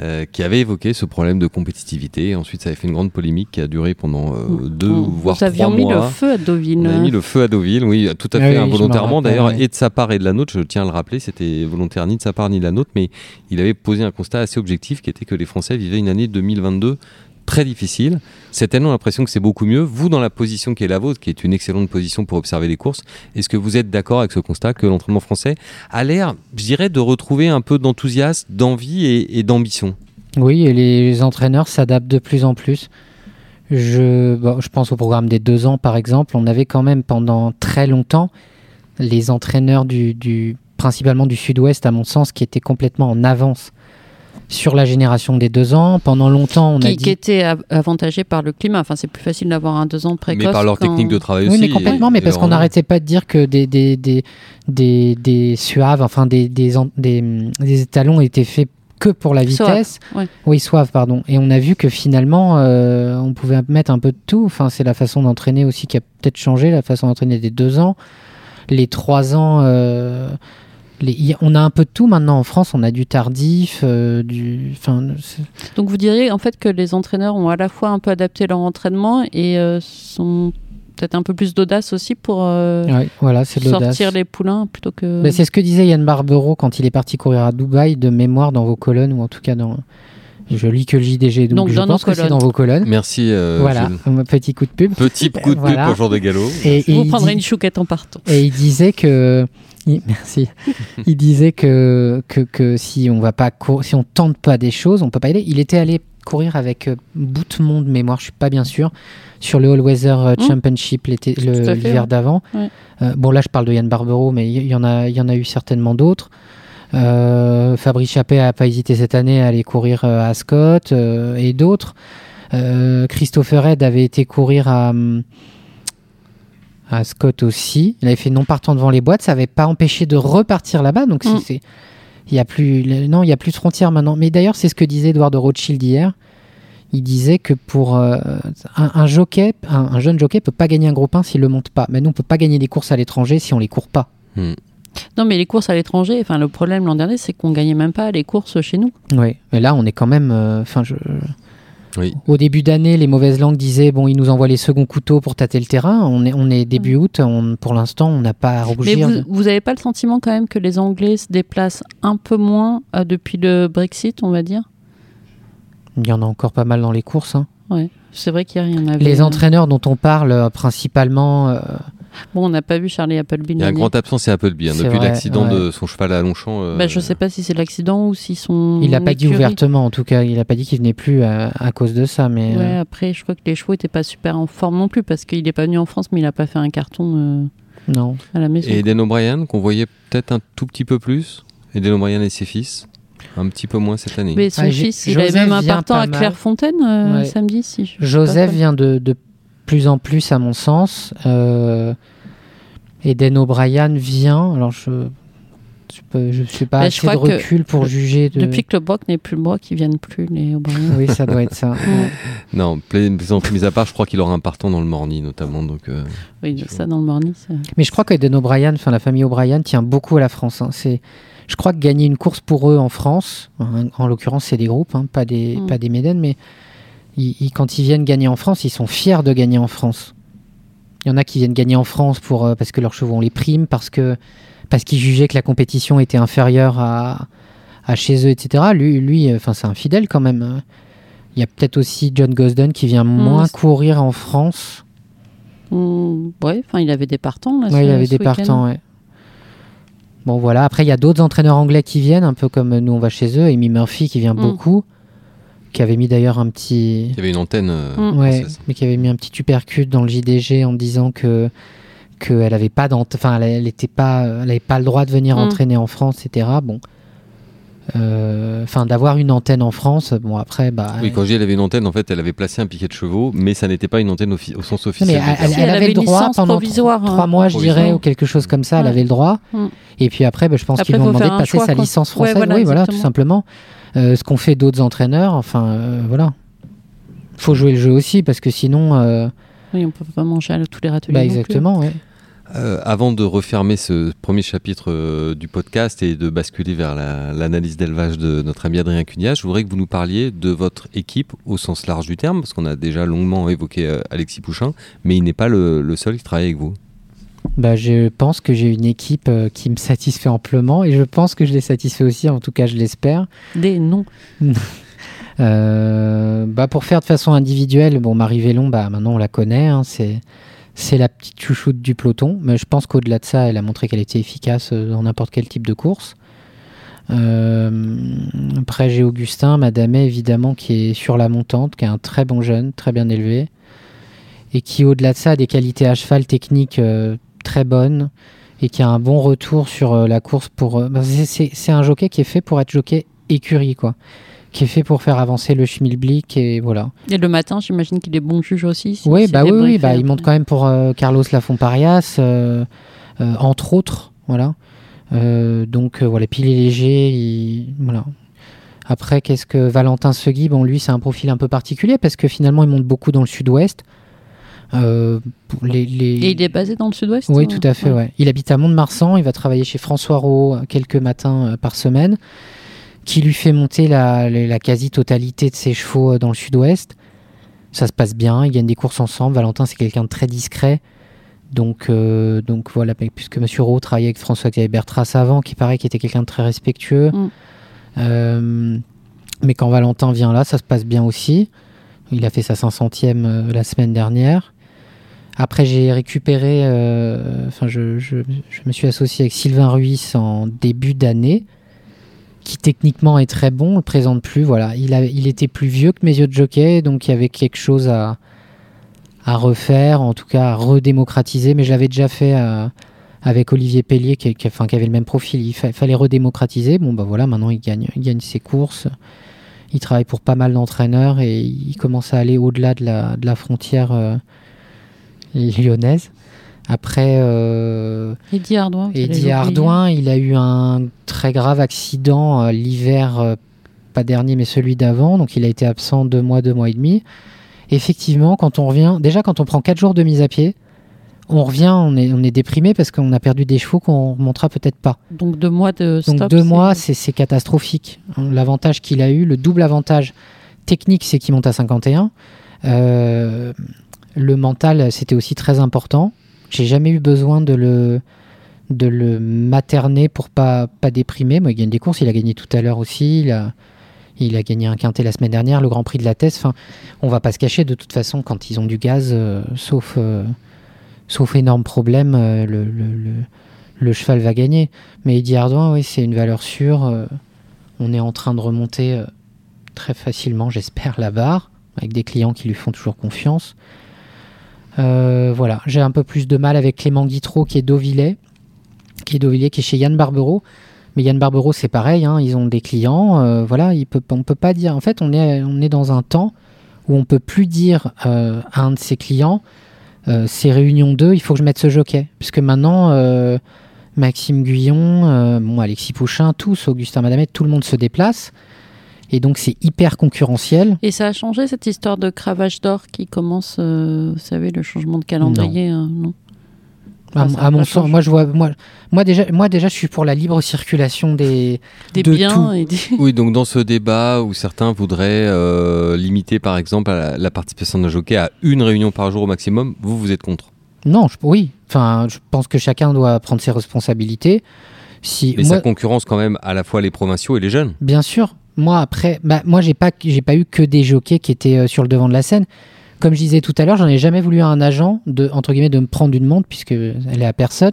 euh, qui avait évoqué ce problème de compétitivité. Ensuite, ça avait fait une grande polémique qui a duré pendant euh, deux, voire Nous avions trois mis mois. le feu à Deauville. On a mis le feu à Deauville, oui, tout à Ah fait oui, involontairement d'ailleurs, oui. et de sa part et de la nôtre, je tiens à le rappeler, c'était volontaire ni de sa part ni de la nôtre, mais il avait posé un constat assez objectif qui était que les Français vivaient une année 2022 très difficile. On a l'impression que c'est beaucoup mieux. Vous, dans la position qui est la vôtre, qui est une excellente position pour observer les courses, est-ce que vous êtes d'accord avec ce constat que l'entraînement français a l'air, je dirais, de retrouver un peu d'enthousiasme, d'envie et, d'ambition? Oui, et les entraîneurs s'adaptent de plus en plus. Je, bon, je pense au programme des deux ans, par exemple. On avait quand même pendant très longtemps les entraîneurs du- principalement du sud-ouest, à mon sens, qui étaient complètement en avance sur la génération des deux ans. Pendant longtemps, on a Qui, dit... qui était av- avantagé par le climat. Enfin, c'est plus facile d'avoir un deux ans précoce. Mais par leur quand- technique de travail Oui, aussi. mais complètement, et- mais et parce qu'on n'arrêtait pas de dire que des, des, des, des, des suaves, enfin des, des, des, des étalons étaient faits que pour la vitesse. ouais. Oui, soif, pardon. Et on a vu que finalement, euh, on pouvait mettre un peu de tout. Enfin, c'est la façon d'entraîner aussi qui a peut-être changé, la façon d'entraîner des deux ans. Les trois ans, euh, les- y- on a un peu de tout maintenant en France. On a du tardif, euh, du. Enfin, Donc vous diriez en fait que les entraîneurs ont à la fois un peu adapté leur entraînement et euh, sont peut-être un peu plus d'audace aussi pour euh, ouais, voilà, sortir les poulains plutôt que. Ben, c'est ce que disait Yann Barbero quand il est parti courir à Dubaï, de mémoire dans vos colonnes, ou en tout cas dans. Je lis que le JDG, donc, Donc, je pense que c'est dans vos colonnes. Merci, euh, voilà, un petit coup de pub. Petit coup de pub Voilà. pour jour de galop. Et, et vous prendrez dit- une chouquette en partant. Et il disait que, merci, il disait que, que, que si on va pas si on tente pas des choses, on peut pas y aller. Il était allé courir avec euh, Boutmont de mémoire, je suis pas bien sûr, sur le All Weather euh, Mmh. Championship l'hiver d'avant. Ouais. Euh, bon là je parle de Yann Barbero, mais il y, y en a, il y en a eu certainement d'autres. Euh, Fabrice Chappet a pas hésité cette année à aller courir euh, à Scott et d'autres. Christopher Red avait été courir à hum, à Scott aussi. Il avait fait non partant devant les boîtes, ça n'avait pas empêché de repartir là-bas. Donc si Mm. c'est, il y a plus, non, il y a plus de frontières maintenant. Mais d'ailleurs, c'est ce que disait Edouard de Rothschild hier. Il disait que pour euh, un, un jockey, un, un jeune jockey peut pas gagner un groupe 1 s'il le monte pas. Mais nous, on peut pas gagner des courses à l'étranger si on les court pas. Non, mais les courses à l'étranger, enfin, le problème l'an dernier, c'est qu'on gagnait même pas les courses chez nous. Oui. Mais là, on est quand même, euh, enfin, je. Oui. Au début d'année, les mauvaises langues disaient bon, ils nous envoient les seconds couteaux pour tâter le terrain. On est, on est début août. On, pour l'instant, on n'a pas à Mais rougir. vous, de- vous avez pas le sentiment quand même que les Anglais se déplacent un peu moins euh, depuis le Brexit, on va dire? Il y en a encore pas mal dans les courses. hein. C'est vrai qu'il y en avait. Les euh, entraîneurs dont on parle euh, principalement, euh, Bon, on n'a pas vu Charlie Appleby. Il y a un grand absent, c'est Appleby. hein, depuis l'accident ouais. de son cheval à Longchamp. euh, Bah, je sais pas si c'est l'accident ou s'ils sont. il n'a pas dit ouvertement. En tout cas, il n'a pas dit qu'il venait plus à, à cause de ça. Mais Ouais, euh, après, je crois que les chevaux étaient pas super en forme non plus parce qu'il est pas venu en France, mais il a pas fait un carton euh, non. à la maison. Et Eden O'Brien, qu'on voyait peut-être un tout petit peu plus. Eden O'Brien et ses fils. Un petit peu moins cette année. Mais son Ah, fils, il Joseph avait même un vient partant à. Clairefontaine euh, Ouais. samedi. Si je- Joseph vient de, de plus en plus, à mon sens. Euh, Eden O'Brien vient. Alors, je je ne suis pas Mais je assez de recul pour juger de. Depuis que le Brock n'est plus le Brock, ils viennent plus les O'Brien. Oui, ça doit être ça. Ouais. Non, mise à part, je crois qu'il aura un partant dans le Morny notamment. Donc, euh, Oui, ça dans le ça- Mais je crois qu'Eden O'Brien, enfin la famille O'Brien, tient beaucoup à la France. hein. C'est, je crois que gagner une course pour eux en France, en, en l'occurrence c'est des groupes, hein, pas des, Mm. pas des médaines, mais ils- ils- quand ils viennent gagner en France, ils sont fiers de gagner en France. Il y en a qui viennent gagner en France pour euh, parce que leurs chevaux ont les primes, parce que parce qu'ils jugeaient que la compétition était inférieure à, à chez eux, etc. Lui, lui, euh, enfin c'est un fidèle quand même. hein. Il y a peut-être aussi John Gosden qui vient moins c'est- courir en France. Mm, ouais, enfin, il avait des partants là. Ouais, il avait des partants, ouais. Bon, voilà. Après, il y a d'autres entraîneurs anglais qui viennent, un peu comme nous, on va chez eux. Amy Murphy qui vient Mm. beaucoup, qui avait mis d'ailleurs un petit. il y avait une antenne euh, Mm. Ouais, mais qui avait mis un petit tupercute dans le JDG en disant que qu'elle avait pas d'ant- enfin elle, elle était pas elle avait pas le droit de venir Mm. entraîner en France etc bon Euh, enfin d'avoir une antenne en France bon après bah Oui, quand je dis elle avait une antenne, en fait, elle avait placé un piquet de chevaux, mais ça n'était pas une antenne au sens officiel. mais elle, elle- elle elle avait le droit pendant trois, hein. trois mois, je dirais, ou quelque chose comme ça. Elle avait le droit. Mm. Et puis après, bah, je pense Après, qu'ils lui ont demandé de passer choix, sa quoi. licence Ouais, française. voilà, oui, voilà, tout simplement. Euh, ce qu'ont fait d'autres entraîneurs. Enfin, euh, voilà. Faut jouer le jeu aussi, parce que sinon, euh, Oui, on peut pas manger à tous les râteliers. bah, exactement. Euh, avant de refermer ce premier chapitre euh, du podcast et de basculer vers la- l'analyse d'élevage de notre ami Adrien Cugnas, je voudrais que vous nous parliez de votre équipe au sens large du terme, parce qu'on a déjà longuement évoqué euh, Alexis Pouchin, mais il n'est pas le, le seul qui travaille avec vous. Bah, je pense que j'ai une équipe euh, qui me satisfait amplement, et je pense que je les satisfais aussi. En tout cas, je l'espère. Des noms. Euh, bah pour faire de façon individuelle, bon, Marie Vélon, bah, maintenant on la connaît, hein, c'est, c'est la petite chouchoute du peloton, mais je pense qu'au-delà de ça, elle a montré qu'elle était efficace euh, dans n'importe quel type de course. Euh, après, j'ai Augustin, Madamet, évidemment, qui est sur la montante, qui est un très bon jeune, très bien élevé, et qui, au-delà de ça, a des qualités à cheval techniques euh, très bonnes, et qui a un bon retour sur euh, la course pour. euh, bah, c'est, un jockey qui est fait pour être jockey écurie, quoi qui est fait pour faire avancer le schmilblick et voilà. Et le matin, j'imagine qu'il est bon juge aussi. si- oui, bah oui, bah, il monte quand même pour euh, Carlos Lafont-Parias, euh, euh, entre autres, voilà. Donc voilà, puis il est léger, il- voilà. Après, qu'est-ce que Valentin Segui Bon, lui, c'est un profil un peu particulier parce que finalement, il monte beaucoup dans le sud-ouest. Euh, pour les, les- Et il est basé dans le sud-ouest Oui, hein tout à fait. Ouais. Il habite à Mont-de-Marsan. Il va travailler chez François Rowe quelques matins euh, par semaine, qui lui fait monter la, la- la quasi-totalité de ses chevaux euh, dans le sud-ouest. Ça se passe bien. Ils gagnent des courses ensemble. Valentin, c'est quelqu'un de très discret. Donc, euh, donc voilà, puisque Monsieur Rowe travaillait avec François-Xavier Bertras avant, qui paraît qu'il était quelqu'un de très respectueux. Mm. Euh, mais quand Valentin vient là, ça se passe bien aussi. Il a fait sa 500e euh, la semaine dernière. Après, j'ai récupéré, euh, enfin, je, je- me suis associé avec Sylvain Ruiz en début d'année, qui techniquement est très bon, on le présente plus. Voilà, il, a, il était plus vieux que mes yeux de jockey, donc il y avait quelque chose à, à refaire, en tout cas à redémocratiser. Mais je l'avais déjà fait euh, avec Olivier Pellier, qui, enfin, qui avait le même profil. Il fa- fallait redémocratiser. Bon, bah voilà, maintenant il gagne, il gagne ses courses. Il travaille pour pas mal d'entraîneurs et il commence à aller au-delà de la, de la frontière euh, lyonnaise. Après, euh, Eddie Ardouin. Eddie. Ardouin, il a eu un très grave accident euh, l'hiver, euh, pas dernier, mais celui d'avant. Donc il a été absent deux mois, deux mois et demi. Effectivement, quand on revient, déjà quand on prend quatre jours de mise à pied, on revient, on est, on est déprimé parce qu'on a perdu des chevaux qu'on remontera peut-être pas. Donc deux mois de Donc stop. deux c'est- mois, c'est c'est catastrophique. L'avantage qu'il a eu, le double avantage technique, c'est qu'il monte à 51. Euh, le mental, c'était aussi très important. J'ai jamais eu besoin de le, materner pour pas, pas déprimer. Moi, il gagne des courses, il a gagné tout à l'heure aussi. Il a, gagné un quintet la semaine dernière, le Grand Prix de la Thèse. Enfin, on va pas se cacher, de toute façon, quand ils ont du gaz, euh, sauf, euh, sauf énorme problème, euh, le, cheval va gagner. Mais Eddie Ardouin, oui, c'est une valeur sûre. on est en train de remonter très facilement, j'espère, la barre, avec des clients qui lui font toujours confiance. Euh, voilà, j'ai un peu plus de mal avec Clément Guitreau qui est Deauvillais, qui est qui est chez Yann Barbero. Mais Yann Barbero, c'est pareil, hein, ils ont des clients. euh, voilà, on peut pas dire. En fait, on est, on est dans un temps où on peut plus dire euh, à un de ses clients, euh, c'est réunion 2, il faut que je mette ce jockey. Puisque maintenant, Maxime Guyon, bon, Alexis Pouchin, tous, Augustin Madamet, tout le monde se déplace. Et donc, c'est hyper concurrentiel. Et ça a changé cette histoire de cravache d'or qui commence, euh, vous savez, le changement de calendrier, euh, non? À, Ah, à mon sens, changé. moi, je vois, moi, moi, déjà, moi, déjà, je suis pour la libre circulation des. Des De biens tout. et des... Oui, donc dans ce débat où certains voudraient euh, limiter par exemple à la, la participation d'un jockey à une réunion par jour au maximum, vous, vous êtes contre? Non, je- oui. Enfin, je pense que chacun doit prendre ses responsabilités. Si, Mais moi, ça concurrence quand même à la fois les provinciaux et les jeunes. Bien sûr. Moi, après, bah, moi, j'ai pas, j'ai pas eu que des jockeys qui étaient euh, sur le devant de la scène. Comme je disais tout à l'heure, j'en ai jamais voulu à un agent de, entre guillemets, de me prendre une montre puisque elle est à personne,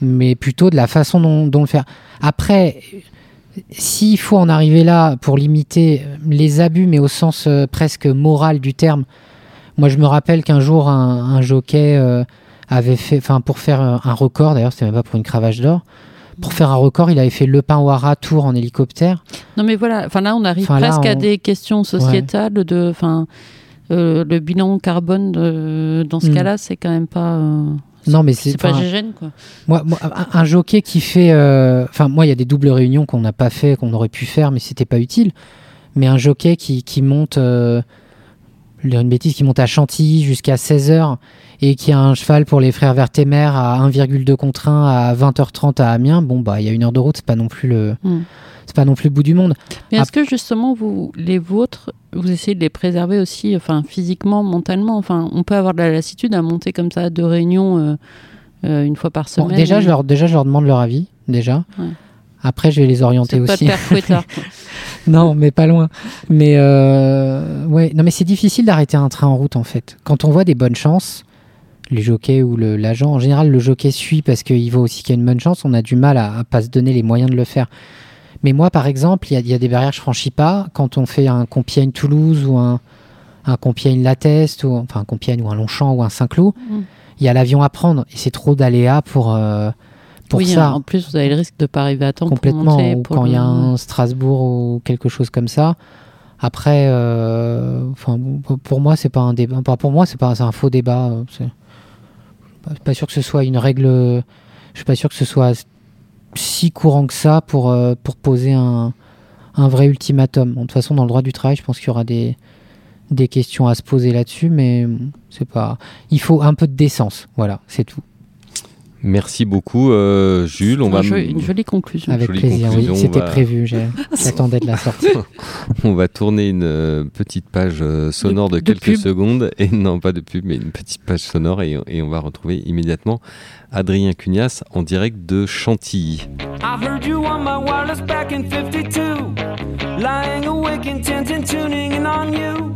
mais plutôt de la façon dont, le faire. Après, s'il faut en arriver là pour limiter les abus, mais au sens euh, presque moral du terme, moi, je me rappelle qu'un jour, un, jockey euh, avait fait, enfin, pour faire euh, un record, d'ailleurs, c'était même pas pour une cravache d'or, pour faire un record, il avait fait Le Pin Ouara Tour en hélicoptère. Non mais voilà, enfin là on arrive Enfin, là, presque à des questions sociétales de, enfin, euh, le bilan carbone de- dans ce Hmm. cas-là, c'est quand même pas, euh, Non, mais c'est pas gégène quoi. moi, moi, un, un jockey qui fait. euh, Enfin, moi, il y a des doubles réunions qu'on n'a pas fait, qu'on aurait pu faire, mais c'était pas utile. Mais un jockey qui, qui monte. Je dirais une bêtise, qui monte à Chantilly jusqu'à 16h et qui a un cheval pour les frères Vertemer à 1,2 contre 1 à 20h30 à Amiens, bon, bah, il y a une heure de route, c'est pas non plus le. Hmm. C'est pas non plus le bout du monde. Mais est-ce que justement vous, les vôtres, vous essayez de les préserver aussi, enfin physiquement, mentalement, enfin on peut avoir de la lassitude à monter comme ça deux réunions euh, euh, une fois par Bon, semaine. déjà, je leur, déjà, je leur demande leur avis, déjà. Ouais. Après, je vais les orienter C'est pas Non, mais pas loin. Mais euh, ouais, non, mais c'est difficile d'arrêter un train en route en fait. Quand on voit des bonnes chances, les jockeys ou l'agent, en général, le jockey suit parce qu'il voit aussi qu'il y a une bonne chance. On a du mal à, à pas se donner les moyens de le faire. Mais moi, par exemple, il y a, il y a des barrières que je franchis pas quand on fait un Compiègne-Toulouse ou un, un Compiègne-Lateste ou enfin un Compiègne ou un Longchamp ou un Saint-Cloud. Mm. Il y a l'avion à prendre et c'est trop d'aléas pour euh, pour oui, ça. en plus vous avez le risque de pas arriver à temps Complètement. pour monter. ou pour quand il y a un Strasbourg ou quelque chose comme ça. Après, euh, pour moi, c'est pas un débat. enfin, Pour moi, c'est pas un faux débat. euh, C'est pas, pas sûr que ce soit une règle. Je suis pas sûr que ce soit si courant que ça pour euh, pour poser un un vrai ultimatum. Bon, de toute façon, dans le droit du travail, je pense qu'il y aura des des questions à se poser là-dessus, mais c'est pas. Il faut un peu de décence. Voilà, c'est tout. Merci beaucoup, euh, Jules. On va, jeu- une jolie conclusion. Avec Jolie plaisir. conclusion, Oui, c'était va- prévu. J'attendais de la sortir. on va tourner une euh, petite page euh, sonore de, De- de quelques pub. secondes. Et non, pas de pub, mais une petite page sonore. Et, et on va retrouver immédiatement Adrien Cugnas en direct de Chantilly. I heard you on my wireless back in 52. Lying awake, intent and tuning in on you.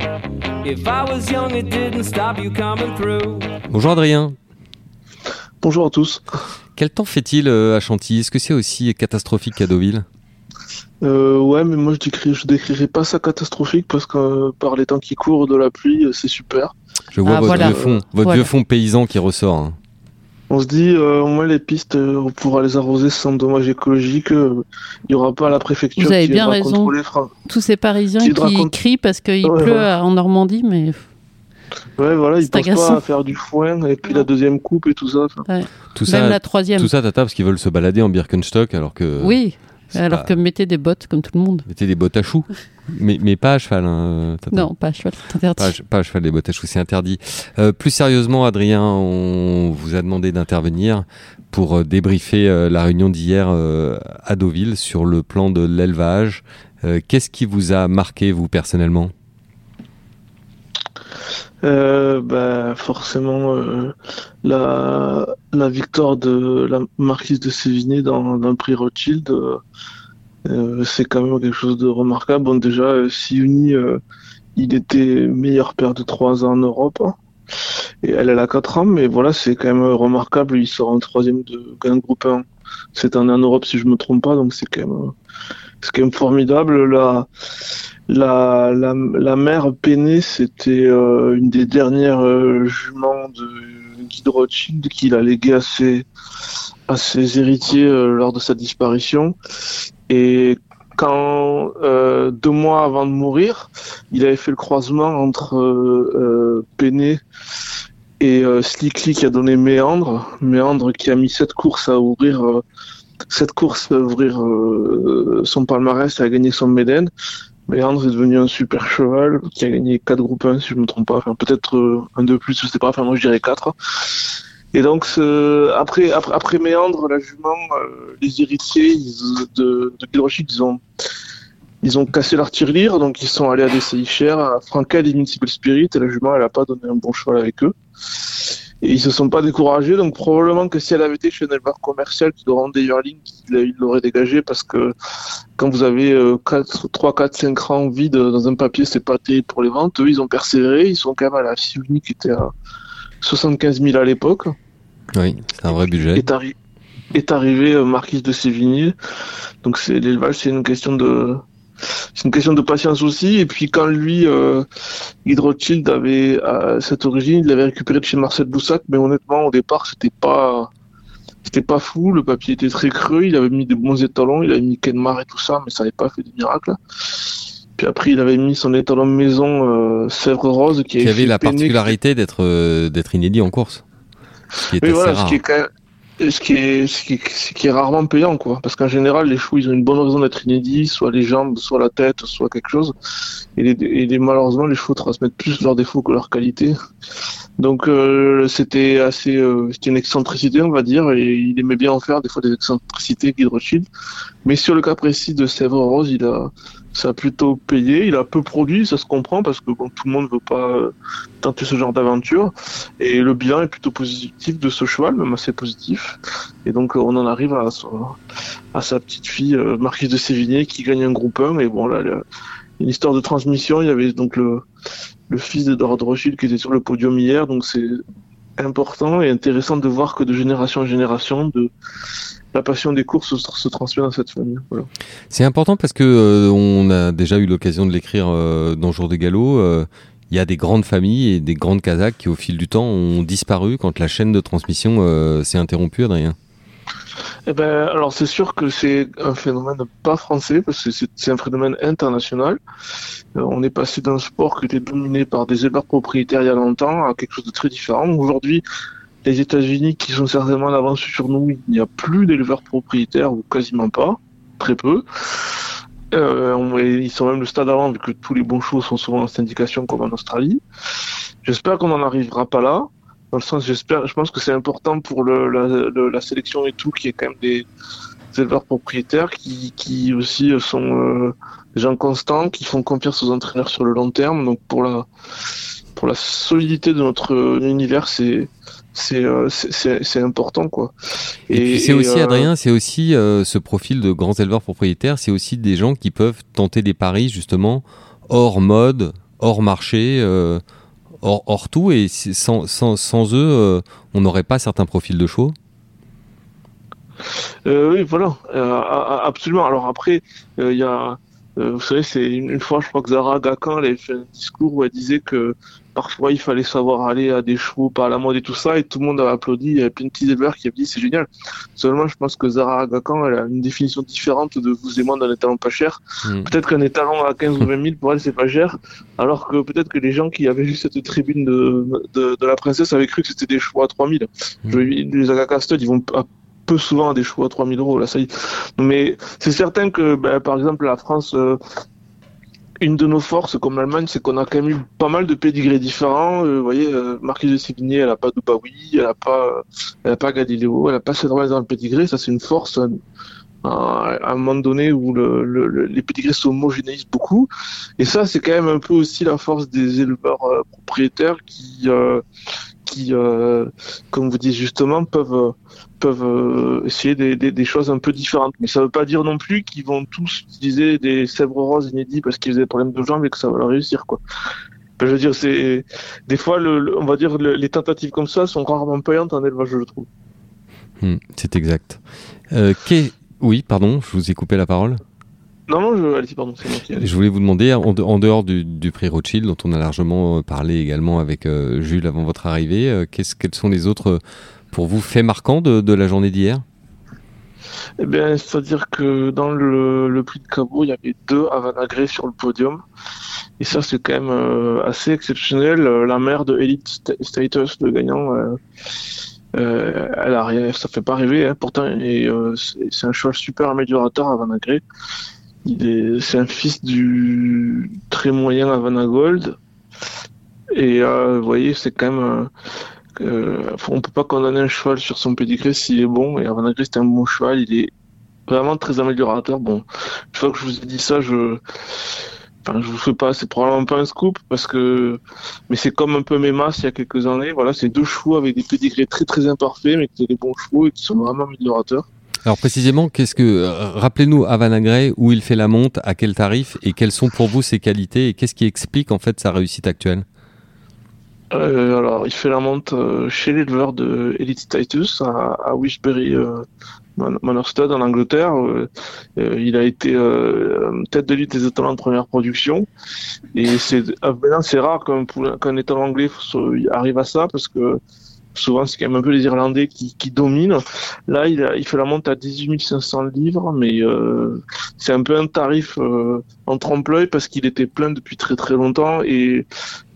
If I was young, it didn't stop you coming through. Bonjour Adrien. Bonjour à tous. Quel temps fait-il euh, à Chantilly? Est-ce que c'est aussi catastrophique qu'à Deauville? Euh, ouais, mais moi je décris, je décrirais pas ça catastrophique parce que euh, par les temps qui courent de la pluie, euh, c'est super. Je vois Ah, votre, voilà. vieux, fond, votre Voilà. vieux fond paysan qui ressort. hein. On se dit, euh, au moins les pistes, euh, on pourra les arroser sans dommage écologique. euh, Il y aura pas la préfecture Vous avez qui bien raison. Tous ces Parisiens qui crient parce qu'il Ouais, pleut ouais. en Normandie, mais Ouais, voilà, ils pensent agaçant. pas à faire du foin et puis Non. la deuxième coupe et tout ça. Tout Même ça, la troisième. tout ça, Tata, parce qu'ils veulent se balader en Birkenstock alors que. oui, alors pas- que mettez des bottes comme tout le monde. Mettez des bottes à choux. mais, mais pas à cheval, hein, Tata. Non, pas à cheval, c'est interdit. Pas, pas à cheval, des bottes à choux, c'est interdit. Euh, plus sérieusement, Adrien, on vous a demandé d'intervenir pour euh, débriefer euh, la réunion d'hier euh, à Deauville sur le plan de l'élevage. Euh, Qu'est-ce qui vous a marqué, vous, personnellement? Euh, bah, forcément, euh, la, la victoire de la marquise de Sévigné dans, le prix Rothschild, euh, euh, c'est quand même quelque chose de remarquable. Bon, déjà, Siuni, il était meilleur père de 3 ans en Europe. hein. Et elle, elle a 4 ans, mais voilà, c'est quand même remarquable. Il sort en troisième de gain groupe 1 cette année en Europe, si je me trompe pas, donc c'est quand même, c'est quand même formidable. La, la, mère Peiné, c'était euh, une des dernières euh, juments de Guy de Rothschild qu'il a légué à ses, à héritiers euh, lors de sa disparition. Et quand, deux mois avant de mourir, il avait fait le croisement entre Peiné et Slickly qui a donné Méandre. Méandre qui a mis sept courses à ouvrir, courses à ouvrir son palmarès et a gagné son Méden. Méandre est devenu un super cheval qui a gagné 4 groupes 1 si je me trompe pas, enfin peut-être euh, un de plus, je sais pas, enfin moi je dirais 4. Et donc après, après Méandre, la jument, euh, les héritiers de, de ils ont cassé leur tirelire, donc ils sont allés à des CICR, à Frankel et Municipal Spirit, et la jument elle a pas donné un bon cheval avec eux. Et ils se sont pas découragés, donc probablement que si elle avait été chez un éleveur commercial qui doit rendre des yearlings, il l'aurait dégagé parce que quand vous avez euh, 4, 3, 4, 5 rangs vides dans un papier, c'est pas terrible pour les ventes. Eux, ils ont persévéré, ils sont quand même à la Siuni qui était à 75 000 à l'époque. Oui, c'est un vrai budget. Est, arri- est arrivé euh, Marquise de Sévigné. Donc c'est l'élevage, c'est une question de c'est une question de patience aussi. Et puis quand lui, euh, Guy de Rothschild avait à cette origine, il l'avait récupéré de chez Marcel Boussac, mais honnêtement au départ c'était pas c'était pas fou. Le papier était très creux. Il avait mis des bons étalons, il avait mis Kenmar et tout ça, mais ça n'avait pas fait de miracle. Puis après il avait mis son étalon de maison euh, Sèvres Rose qui, Qui avait la particularité d'être euh, d'être inédit en course. Ce qui est Oui, assez voilà, ce qui est quand même- ce qui est, rarement payant, quoi. Parce qu'en général, les chevaux, ils ont une bonne raison d'être inédits, soit les jambes, soit la tête, soit quelque chose. Et, les, et malheureusement, les chevaux transmettent plus leurs défauts que leurs qualités. Donc, euh, c'était assez, euh, c'était une excentricité, on va dire, et il aimait bien en faire des fois des excentricités, Guy Rothschild. Mais sur le cas précis de Sèvres Rose, il a, ça a plutôt payé. Il a peu produit, ça se comprend, parce que bon, tout le monde veut pas euh, tenter ce genre d'aventure. Et le bilan est plutôt positif de ce cheval, même assez positif. Et donc euh, on en arrive à, sa petite fille euh, Marquise de Sévigné qui gagne un groupe 1. Et bon là, une histoire de transmission. Il y avait donc le, le fils de Rothschild qui était sur le podium hier. Donc c'est important et intéressant de voir que de génération en génération, la passion des courses se, transmet dans cette famille. Voilà. C'est important parce que euh, on a déjà eu l'occasion de l'écrire euh, dans Jour de Galop. euh, Il y a des grandes familles et des grandes Kazakhs qui, au fil du temps, ont disparu quand la chaîne de transmission s'est interrompue, Adrien. Eh ben, alors c'est sûr que c'est un phénomène pas français parce que c'est un phénomène international. Euh, on est passé d'un sport qui était dominé par des éleveurs propriétaires il y a longtemps à quelque chose de très différent. Aujourd'hui, les États-Unis qui sont certainement en avance sur nous, il n'y a plus d'éleveurs propriétaires ou quasiment pas, très peu. Euh, ils sont même le stade avant vu que tous les bons chevaux sont souvent en syndication comme en Australie. J'espère qu'on n'en arrivera pas là dans le sens j'espère je pense que c'est important pour le, la, le- la sélection et tout qu'il y ait quand même des, des éleveurs propriétaires qui, qui aussi sont euh, des gens constants qui font confiance aux entraîneurs sur le long terme. Donc pour la pour la solidité de notre univers c'est c'est euh, c'est- important quoi. Et, puis c'est aussi, euh, Adrien, c'est aussi euh, ce profil de grands éleveurs propriétaires, c'est aussi des gens qui peuvent tenter des paris justement hors mode, hors marché, hors, hors tout, et sans, eux, euh, on n'aurait pas certains profils de chevaux. Euh, oui, voilà, euh, absolument. Alors après, vous savez, c'est une, fois, je crois que Zara Gakan avait fait un discours où elle disait que parfois il fallait savoir aller à des chevaux par la mode et tout ça, et tout le monde a applaudi. Il y avait plein de petits éleveurs qui avaient dit c'est génial. Seulement, je pense que Zara Agakan, elle a une définition différente de vous et moi d'un étalon pas cher. Hmm. Peut-être qu'un étalon à 15 ou 20 000 pour elle c'est pas cher, alors que peut-être que les gens qui avaient vu cette tribune de, de, de la princesse avaient cru que c'était des chevaux à 3000. Je- les Agaka Stud, ils vont à- peu souvent à des chevaux à 3000 euros, là, ça y est. Mais c'est certain que, ben, par exemple, la France, euh, une de nos forces, comme l'Allemagne, c'est qu'on a quand même eu pas mal de pédigrés différents. Euh, vous voyez, euh, Marquise de Sévigné, elle a pas Dubaoui, elle a pas, elle a pas Galileo, elle a pas Cédric dans le pédigré. Ça, c'est une force. euh, à un moment donné où le, le- le- les pédigrés s'homogénéisent beaucoup. Et ça, c'est quand même un peu aussi la force des éleveurs euh, propriétaires qui, qui comme vous dites justement, peuvent, peuvent euh, essayer des, des, des choses un peu différentes. Mais ça veut pas dire non plus qu'ils vont tous utiliser des sèvres roses inédits parce qu'ils ont des problèmes de jambes et que ça va leur réussir, quoi. Ben, je veux dire, c'est des fois, le, le- on va dire, le- les tentatives comme ça sont rarement payantes en élevage, je trouve. Hmm, c'est exact. Euh, Oui, pardon, je vous ai coupé la parole. Non, non, je, allez, pardon. Je voulais vous demander, en, de- en dehors du, du prix Rothschild, dont on a largement euh, parlé également avec euh, Jules avant votre arrivée, euh, quels sont les autres, pour vous, faits marquants de, la journée d'hier? Eh bien, c'est-à-dire que dans le, prix de Cabo, il y avait deux Avanagré sur le podium. Et ça, c'est quand même euh, assez exceptionnel. Euh, La mère de Elite Sta- Status, le gagnant, euh, elle a rien, ça fait pas rêver. Hein, pourtant, et, c'est un cheval super améliorateur, Avanagré. Il est, c'est un fils du très moyen Havanagold. Et euh, vous voyez, c'est quand même. Euh, on peut pas condamner un cheval sur son pédigré s'il est bon. Et Havanagré, c'est un bon cheval. Il est vraiment très améliorateur. Bon, une fois que je vous ai dit ça, je. Enfin, je vous fais pas, c'est probablement pas un scoop parce que, mais c'est comme un peu mes masses il y a quelques années. Voilà, c'est deux chevaux avec des pédigrés très très imparfaits, mais qui sont des bons chevaux et qui sont vraiment améliorateurs. Alors précisément, qu'est-ce que euh, rappelez-nous Havanagré, où il fait la monte, à quel tarif, et quelles sont pour vous ses qualités, et qu'est-ce qui explique en fait sa réussite actuelle? Euh, alors, il fait la monte euh, chez l'éleveur de Elite Titus à, à Wishbury euh, Man- Manor Stud en Angleterre. Euh, euh, il a été euh, tête de liste des étalons de première production. Et c'est euh, maintenant c'est rare qu'un qu'un étalon anglais arrive à ça parce que souvent c'est quand même un peu les Irlandais qui, qui dominent. Là, il, a, il fait la monte à 18 500 livres, mais euh, c'est un peu un tarif euh, en trompe-l'œil parce qu'il était plein depuis très très longtemps et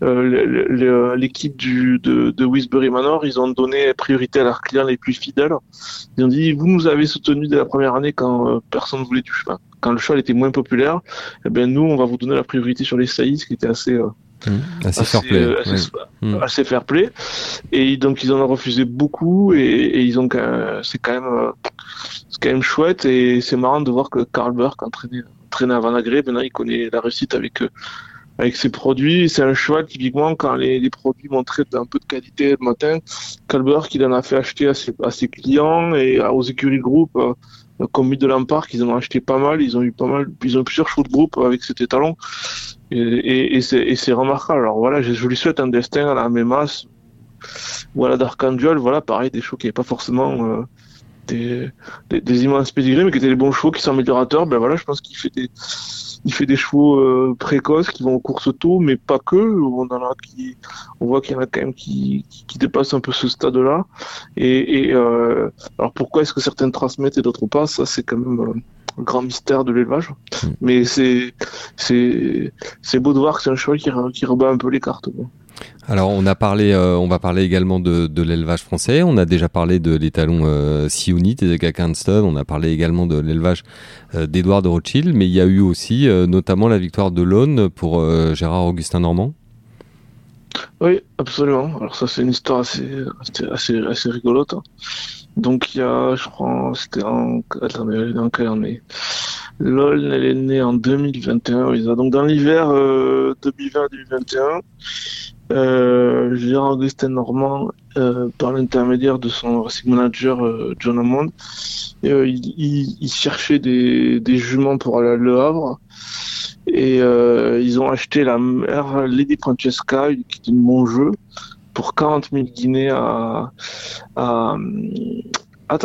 euh, l'équipe de, de Wisbury Manor, ils ont donné priorité à leurs clients les plus fidèles. Ils ont dit vous nous avez soutenu dès la première année quand euh, personne voulait du cheval, quand le cheval était moins populaire. Eh ben nous, on va vous donner la priorité sur les saillies, ce qui était assez euh, Assez assez, fair play. euh, assez, ouais. Mm. assez fair play. Et donc ils en ont refusé beaucoup et, et ils ont c'est quand même euh, c'est quand même chouette et c'est marrant de voir que Karl Burke entraînait entraînait à Vanagré, maintenant il connaît la réussite avec euh, avec ses produits. C'est un cheval typiquement quand les, les produits montraient un peu de qualité le matin, Karl Burke il en a fait acheter à ses, à ses clients et aux écuries de groupe. comme de Lampard, ils en ont acheté pas mal, ils ont eu pas mal, ils ont eu plusieurs chevaux de groupe avec cet étalon. Et, et, et c'est remarquable. Alors voilà, je, je lui souhaite un destin à la Memas ou à la Dark Angel. Voilà, pareil, des chevaux qui n'avaient pas forcément euh, des, des, des immenses pédigrés, mais qui étaient des bons chevaux, qui sont améliorateurs. Ben voilà, je pense qu'il fait des, il fait des chevaux euh, précoces qui vont aux courses tôt, mais pas que. On en a qui, on voit qu'il y en a quand même qui, qui, qui dépassent un peu ce stade-là. Et, et euh, alors pourquoi est-ce que certaines transmettent et d'autres pas? Ça, c'est quand même euh, un grand mystère de l'élevage. Mm. Mais c'est, c'est, c'est beau de voir que c'est un cheval qui, qui rebat un peu les cartes. quoi. Alors on a parlé, euh, on va parler également de, de l'élevage français. On a déjà parlé de l'étalon euh, Sioni, des Stud. On a parlé également de l'élevage euh, d'Edouard de Rothschild, mais il y a eu aussi euh, notamment la victoire de l'Aune pour Gérard Augustin Normand. Oui, absolument. Alors ça, c'est une histoire assez, assez, rigolote. hein. Donc il y a, je crois, c'était en, attendez, elle est dans quelle elle est née en 2021. oui, ça. Donc dans l'hiver euh, 2020-2021, euh, Gérard Augustin Normand, euh, par l'intermédiaire de son racing manager euh, John Hammond, il, il- cherchait des, juments pour aller à Le Havre. Et euh, ils ont acheté la mère Lady Francesca, qui est une bon jeu, pour 40 000 guinées à, à, à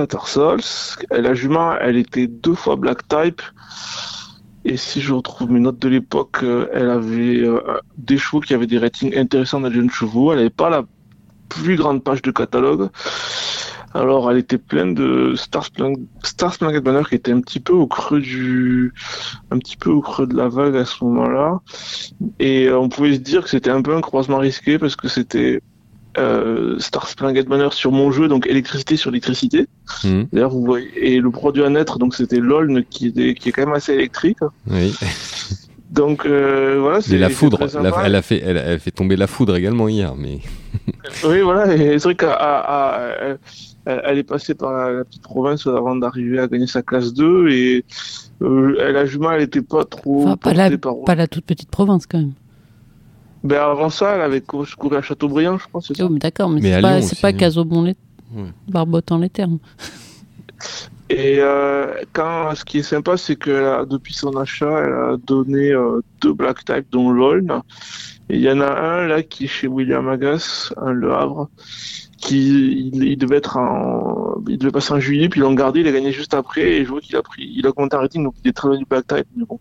la jument, elle était deux fois black type. Et si je retrouve mes notes de l'époque, euh, elle avait euh, des chevaux qui avaient des ratings intéressants dans chevaux. Elle n'avait pas la plus grande page de catalogue. Alors, elle était pleine de Star Spangled Banner qui était un petit peu au creux du, un petit peu au creux de la vague à ce moment-là. Et euh, on pouvait se dire que c'était un peu un croisement risqué parce que c'était euh, Star Spangled Banner sur mon jeu, donc électricité sur électricité. Mhm. D'ailleurs, vous voyez, et le produit à naître, donc c'était LOLN qui est, qui est quand même assez électrique. Oui. Donc euh, voilà, Et c'est la foudre, elle a, fait, elle, elle fait tomber la foudre également hier, mais Oui, voilà, et c'est vrai qu'elle elle, est passée par la, la petite province avant d'arriver à gagner sa classe 2 et euh, elle a jument, elle était pas trop Enfin, pas, portée la, par... pas la toute petite province quand même. Ben avant ça, elle avait couru, couru à Châteaubriand, je crois, c'est ça. Oh, mais D'accord, mais, Mais c'est pas, c'est pas hein. Casobon les... Ouais. barbotant les termes. Et euh, quand, ce qui est sympa, c'est que a- depuis son achat, elle a donné euh, deux Black Type, dont LOLN. Et il y en a un là qui est chez William Agas, un Le Havre, qui il, devait être en, il devait passer en juillet, puis ils l'ont gardé, il a gagné juste après, et je vois qu'il a pris, il a augmenté un rating, donc il est très loin du Type, mais bon.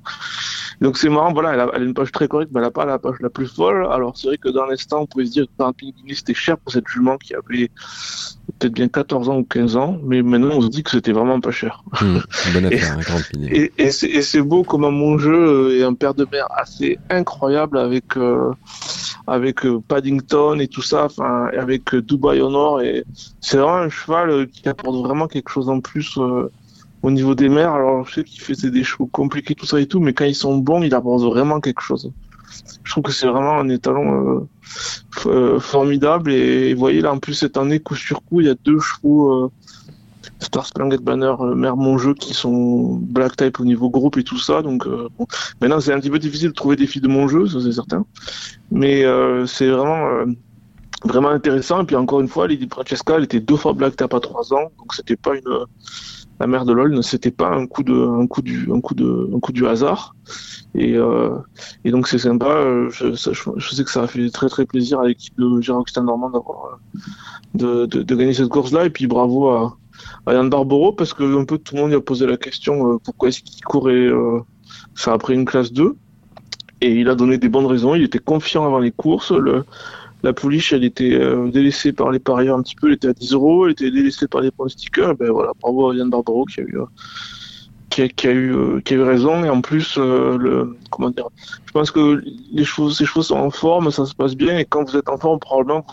Donc c'est marrant, voilà, elle a, a une page très correcte, mais elle n'a pas la page la plus folle. Alors c'est vrai que dans l'instant, on pouvait se dire que Grand Pingui, c'était cher pour cette jument qui avait peut-être bien 14 ans ou 15 ans, mais maintenant on se dit que c'était vraiment pas cher. bonne affaire, un grand pilier. Et, et c'est et c'est beau comment mon jeu euh, est un père de mer assez incroyable avec euh, avec euh, Paddington et tout ça, enfin avec euh, Dubai au nord et c'est vraiment un cheval euh, qui apporte vraiment quelque chose en plus euh, au niveau des mers. Alors je sais qu'il faisait des chevaux compliqués tout ça et tout, mais quand ils sont bons, il apporte vraiment quelque chose. Je trouve que c'est vraiment un étalon euh, euh, formidable et, vous voyez là en plus cette année coup sur coup il y a deux chevaux euh, Star Spangled Banner, euh, Mère Mon Jeu qui sont Black Type au niveau groupe et tout ça. Donc maintenant c'est un petit peu difficile de trouver des filles de mon jeu, ça c'est certain. Mais c'est vraiment vraiment intéressant. Et puis encore une fois, Lady Francesca, elle était deux fois Black Type à trois ans, donc c'était pas une la mère de LOL, c'était pas un coup de un coup du un coup de un coup du hasard. Et, euh, et donc c'est sympa. euh, Je, ça- je, je sais que ça a fait très très plaisir à l'équipe de Gérard Normand euh, de, de, gagner cette course-là. Et puis bravo à, à Yann Barbero parce que un peu tout le monde lui a posé la question pourquoi est-ce qu'il courait ça après une classe 2 et il a donné des bonnes raisons il était confiant avant les courses le, la pouliche elle était euh, délaissée par les parieurs un petit peu elle était à 10 euros elle était délaissée par les pronostiqueurs ben voilà bravo à Yann Barbero qui a eu euh, qui a, eu euh, qui a eu raison et en plus le comment dire je pense que les chevaux ces chevaux sont en forme ça se passe bien et quand vous êtes en forme probablement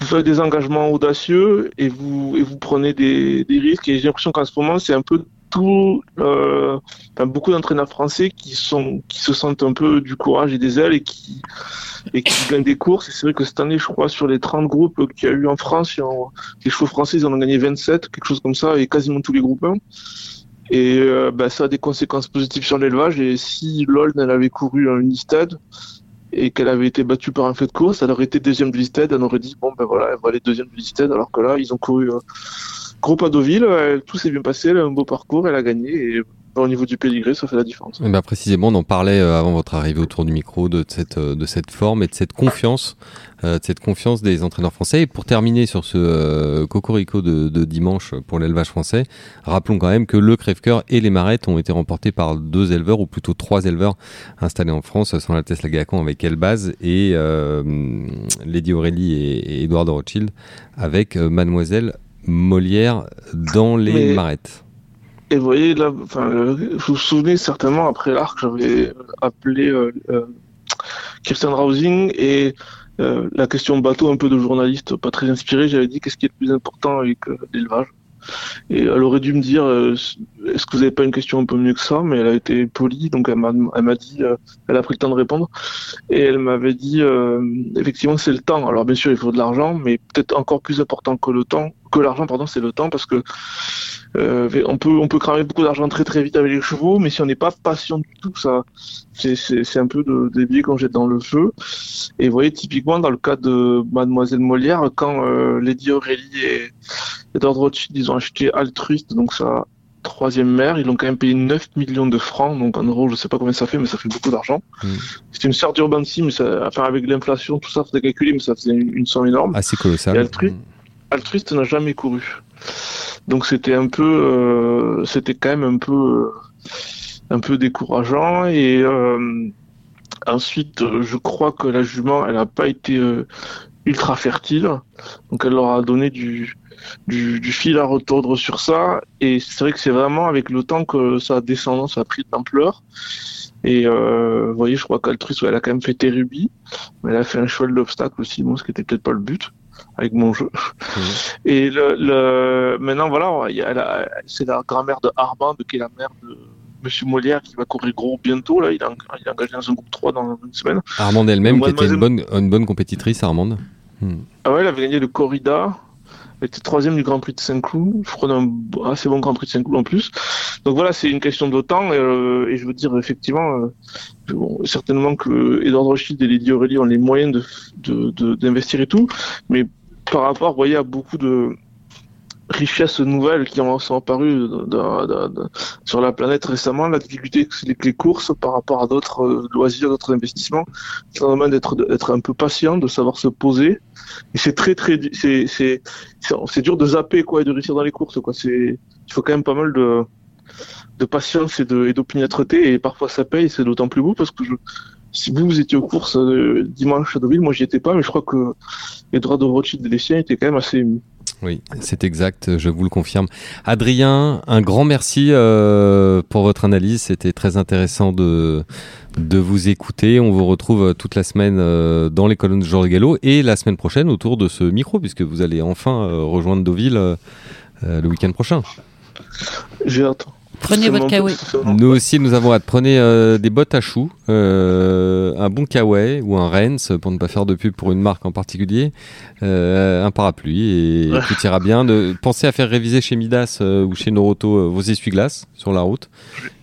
vous faites des engagements audacieux et vous et vous prenez des risques et j'ai l'impression qu'en ce moment c'est un peu tout euh, beaucoup d'entraîneurs français qui sont qui se sentent un peu du courage et des ailes et qui gagnent des courses. Et c'est vrai que cette année je crois sur les 30 groupes qu'il y a eu en France les chevaux français ils en ont gagné 27 quelque chose comme ça et quasiment tous les groupes 1 et euh, bah, ça a des conséquences positives sur l'élevage. Et si LOL elle avait couru un Listed et qu'elle avait été battue par un fait de course, elle aurait été deuxième de Listed, elle aurait dit bon ben voilà, elle va aller deuxième de Listed, alors que là ils ont couru euh, gros pas tout s'est bien passé, elle a un beau parcours, elle a gagné et au niveau du pédigré ça fait la différence. Eh ben, précisément, on en parlait euh, avant votre arrivée autour du micro de cette, euh, de cette forme et de cette confiance, euh, de cette confiance des entraîneurs français. Et pour terminer sur ce cocorico de, de dimanche pour l'élevage français, rappelons quand même que le crève-cœur et les marettes ont été remportés par deux éleveurs, ou plutôt trois éleveurs installés en France, sans la Tesla Gacon avec Elbaz et Lady Aurélie et, et Edouard de Rothschild avec Mademoiselle Molière dans les Mais- marettes. Et vous voyez là, euh, vous vous souvenez certainement après l'arc, j'avais appelé euh, euh, Kirsten Rausing et euh, la question bateau un peu de journaliste pas très inspiré, j'avais dit qu'est-ce qui est le plus important avec euh, l'élevage? Et elle aurait dû me dire euh, est-ce que vous n'avez pas une question un peu mieux que ça, mais elle a été polie, donc elle m'a elle m'a dit euh, elle a pris le temps de répondre et elle m'avait dit euh, effectivement c'est le temps. Alors bien sûr il faut de l'argent, mais peut-être encore plus important que le temps, que l'argent pardon, c'est le temps parce que euh, on peut on peut cramer beaucoup d'argent très très vite avec les chevaux, mais si on n'est pas patient du tout, ça c'est un peu de, des billes qu'on jette dans le feu. Et vous voyez typiquement dans le cas de Mademoiselle Molière, quand euh, Lady Aurélie et Edward Rothschild ils ont acheté Altruiste, donc sa troisième mère, ils l'ont quand même payé 9 millions de francs, donc en euros je sais pas combien ça fait, mais ça fait beaucoup d'argent. Mm. C'est une sorte d'urbancy, mais ça, enfin avec l'inflation tout ça faisait calculer, mais ça faisait une, une somme énorme. Assez colossal. Et Altruiste Altruiste n'a jamais couru. Donc c'était un peu, euh, c'était quand même un peu, euh, un peu décourageant. Et euh, ensuite, je crois que la jument, elle n'a pas été ultra fertile, donc elle leur a donné du, fil à retordre sur ça. Et c'est vrai que c'est vraiment avec le temps que sa descendance a pris de l'ampleur. Et vous voyez, je crois qu'Altrus, elle a quand même fait Terubi, elle a fait un cheval d'obstacle aussi, ce qui était peut-être pas le but avec mon jeu. Et le, le, maintenant, voilà, c'est la grand-mère de Armand, qui est la mère de Monsieur Molière, qui va courir gros bientôt. Là, il est, en- il est engagé dans un groupe 3 dans une semaine. Armande elle-même, qui était une bonne, une bonne compétitrice, Armande. Hmm. Ah ouais, elle avait gagné le corrida. Elle était troisième du Grand Prix de Saint-Cloud. Je crois d'un assez bon Grand Prix de Saint-Cloud en plus. Donc voilà, c'est une question de temps. Et, euh, et je veux dire, effectivement, euh, bon, certainement que Edward Rothschild et Lady Aurélie ont les moyens de, de, de- d'investir et tout. Mais par rapport, vous voyez, à beaucoup de richesses nouvelles qui sont apparues sur la planète récemment, la difficulté c'est que les courses par rapport à d'autres euh, loisirs, d'autres investissements, c'est vraiment d'être un peu patient, de savoir se poser. Et c'est très très c'est c'est c'est dur de zapper quoi et de réussir dans les courses quoi. C'est il faut quand même pas mal de patience et et d'opiniâtreté et parfois ça paye. C'est d'autant plus beau parce que je si vous, vous étiez aux courses euh, dimanche à Deauville, moi j'y étais pas, mais je crois que Edouard de Rothschild et les siens étaient quand même assez émus. Oui, c'est exact, je vous le confirme. Adrien, un grand merci euh, pour votre analyse. C'était très intéressant de, de vous écouter. On vous retrouve euh, toute la semaine euh, dans les colonnes de Georges Gallo et la semaine prochaine autour de ce micro, puisque vous allez enfin euh, rejoindre Deauville le week-end prochain. J'ai hâte. Prenez votre kawaii. Nous aussi, nous avons hâte. Prenez euh, des bottes à choux, euh, un bon kawaii ou un Rennes, pour ne pas faire de pub pour une marque en particulier, euh, un parapluie et tout ira bien. De, pensez à faire réviser chez Midas euh, ou chez Noroto euh, vos essuie-glaces sur la route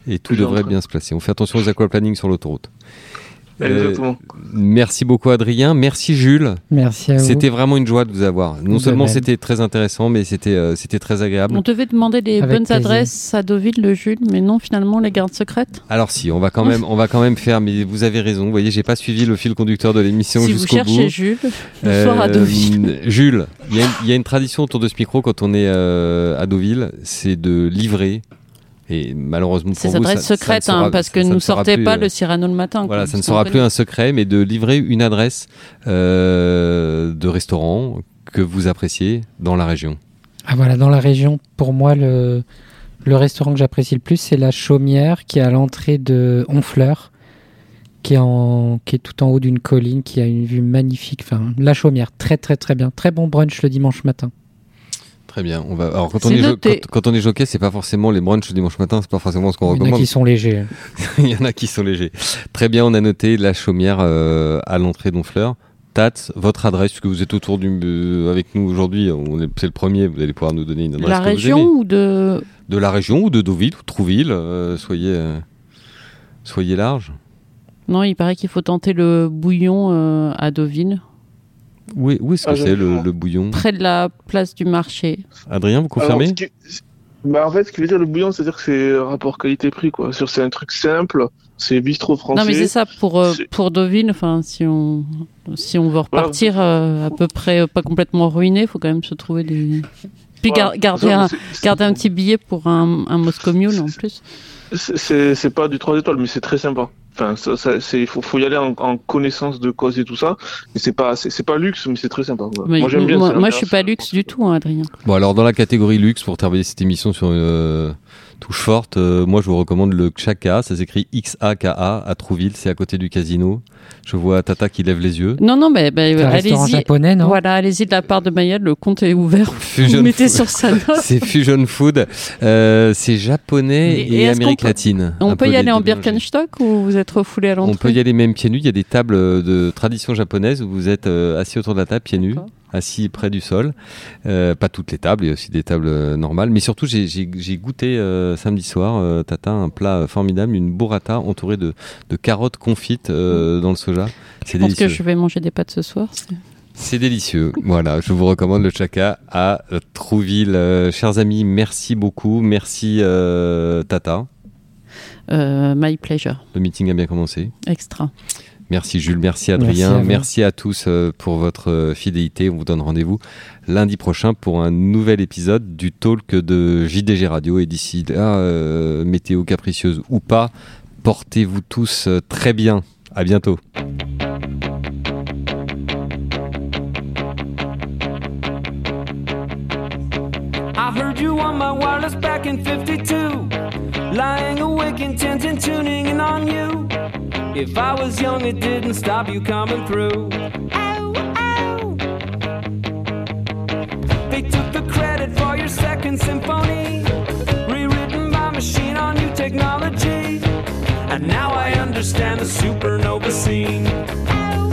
et tout devrait bien se placer. On fait attention aux aquaplaning sur l'autoroute. Euh, Exactement. merci beaucoup Adrien, merci Jules. Merci à vous. C'était vraiment une joie de vous avoir. Non De seulement c'était très intéressant, mais c'était euh, c'était très agréable. On devait demander les Avec bonnes plaisir. adresses à Deauville, le Jules, mais non, finalement, les gardes secrètes. Alors si, on va quand même, on va quand même faire. Mais vous avez raison. Vous voyez, j'ai pas suivi le fil conducteur de l'émission Si vous jusqu'au cherchez bout. Jules, le soir à Euh, Deauville. Jules, il y, a une- il y a une tradition autour de ce micro quand on est euh, à Deauville, c'est de livrer. Et malheureusement pour Ces vous, adresses ça- sera- hein, parce que ça- ça nous ne plus, pas euh, le Cyrano le matin. Voilà, quoi, ça ne sera plus un secret, mais de livrer une adresse euh, de restaurant que vous appréciez dans la région. Ah voilà, dans la région, pour moi, le, le restaurant que j'apprécie le plus, c'est la Chaumière, qui est à l'entrée de Honfleur, qui est, en, qui est tout en haut d'une colline, qui a une vue magnifique. Enfin, la Chaumière, très très très bien. Très bon brunch le dimanche matin. Très bien. On va. Alors quand on est, jo- quand, quand on est jockey, c'est pas forcément les brunchs dimanche matin, c'est pas forcément ce qu'on Il y en a recommande. qui sont légers. Il y en a qui sont légers. Très bien, on a noté la chaumière euh, à l'entrée d'Honfleur. Tat, votre adresse, puisque vous êtes autour du, euh, avec nous aujourd'hui, c'est le premier, vous allez pouvoir nous donner une adresse La que vous région aimez. ou de. De la région ou de Deauville ou Trouville, euh, soyez, euh, soyez large. Non, il paraît qu'il faut tenter le bouillon euh, à Deauville, Où est, où est-ce que Ah, c'est le, bouillon près de la place du marché. Adrien, vous confirmez Alors, qui- bah, en fait, ce qui veut dire le bouillon, c'est-à-dire que c'est rapport qualité-prix, quoi. Sur, c'est un truc simple, c'est bistrot français. Non, mais c'est ça pour euh, pour Deauville. Enfin, si on si on veut repartir euh, à peu près euh, pas complètement ruiné, il faut quand même se trouver des. Puis Voilà. gar- garder un garder un petit billet pour un, un Moscow Mule en plus. C'est- C'est c'est pas du 3 étoiles, mais c'est très sympa. Enfin, ça, ça, c'est, faut, faut y aller en, en connaissance de cause et tout ça. Mais c'est pas, c'est, pas luxe, mais c'est très sympa. moi, j'aime bien. moi, moi, je suis pas luxe du tout, hein, Adrien. Bon, alors dans la catégorie luxe, pour terminer cette émission sur une euh, touche forte, euh, moi je vous recommande le Chaka, ça s'écrit X-A-K-A à Trouville, c'est à côté du casino. Je vois Tata qui lève les yeux. Non, non, mais C'est un restaurant allez-y. japonais, non? Voilà, allez-y de la part de Mayel, le compte est ouvert. Fusion Vous mettez Food. sur sa note. C'est Fusion Food, euh, c'est japonais Et- et, Amérique peut- latine. On peut peu y aller en. Birkenstock ou vous êtes refoulé à On l'entrée? peut y aller même pieds nus. Il y a des tables de tradition japonaise où vous êtes euh, assis autour de la table pieds nus, D'accord. Assis près du sol. Euh, pas toutes les tables, il y a aussi des tables euh, normales. Mais surtout, j'ai- goûté euh, samedi soir, Tata, un plat formidable, une burrata entourée de, de carottes confites euh, dans le soja. C'est Je pense que je vais manger des pâtes ce soir. c'est- délicieux. voilà, je vous recommande le Chaka à Trouville. Euh, chers amis, merci beaucoup. Merci euh, Tata. Euh, my pleasure. Le meeting a bien commencé. Extra. Merci Jules, merci Merci à Adrien, merci à, tous euh, pour votre euh, fidélité. On vous donne rendez-vous lundi prochain pour un nouvel épisode du talk de JDG Radio. Et d'ici là, euh, météo capricieuse ou pas, portez-vous tous très bien. À bientôt. I heard you on my wireless back in 52. Lying awake intent and tuning in on you. If I was young, it didn't stop you coming through. Ow, ow. They took the credit for your second symphony. Rewritten by machine on new technology. And now I understand the supernova scene. Ow.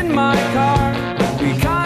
In my car.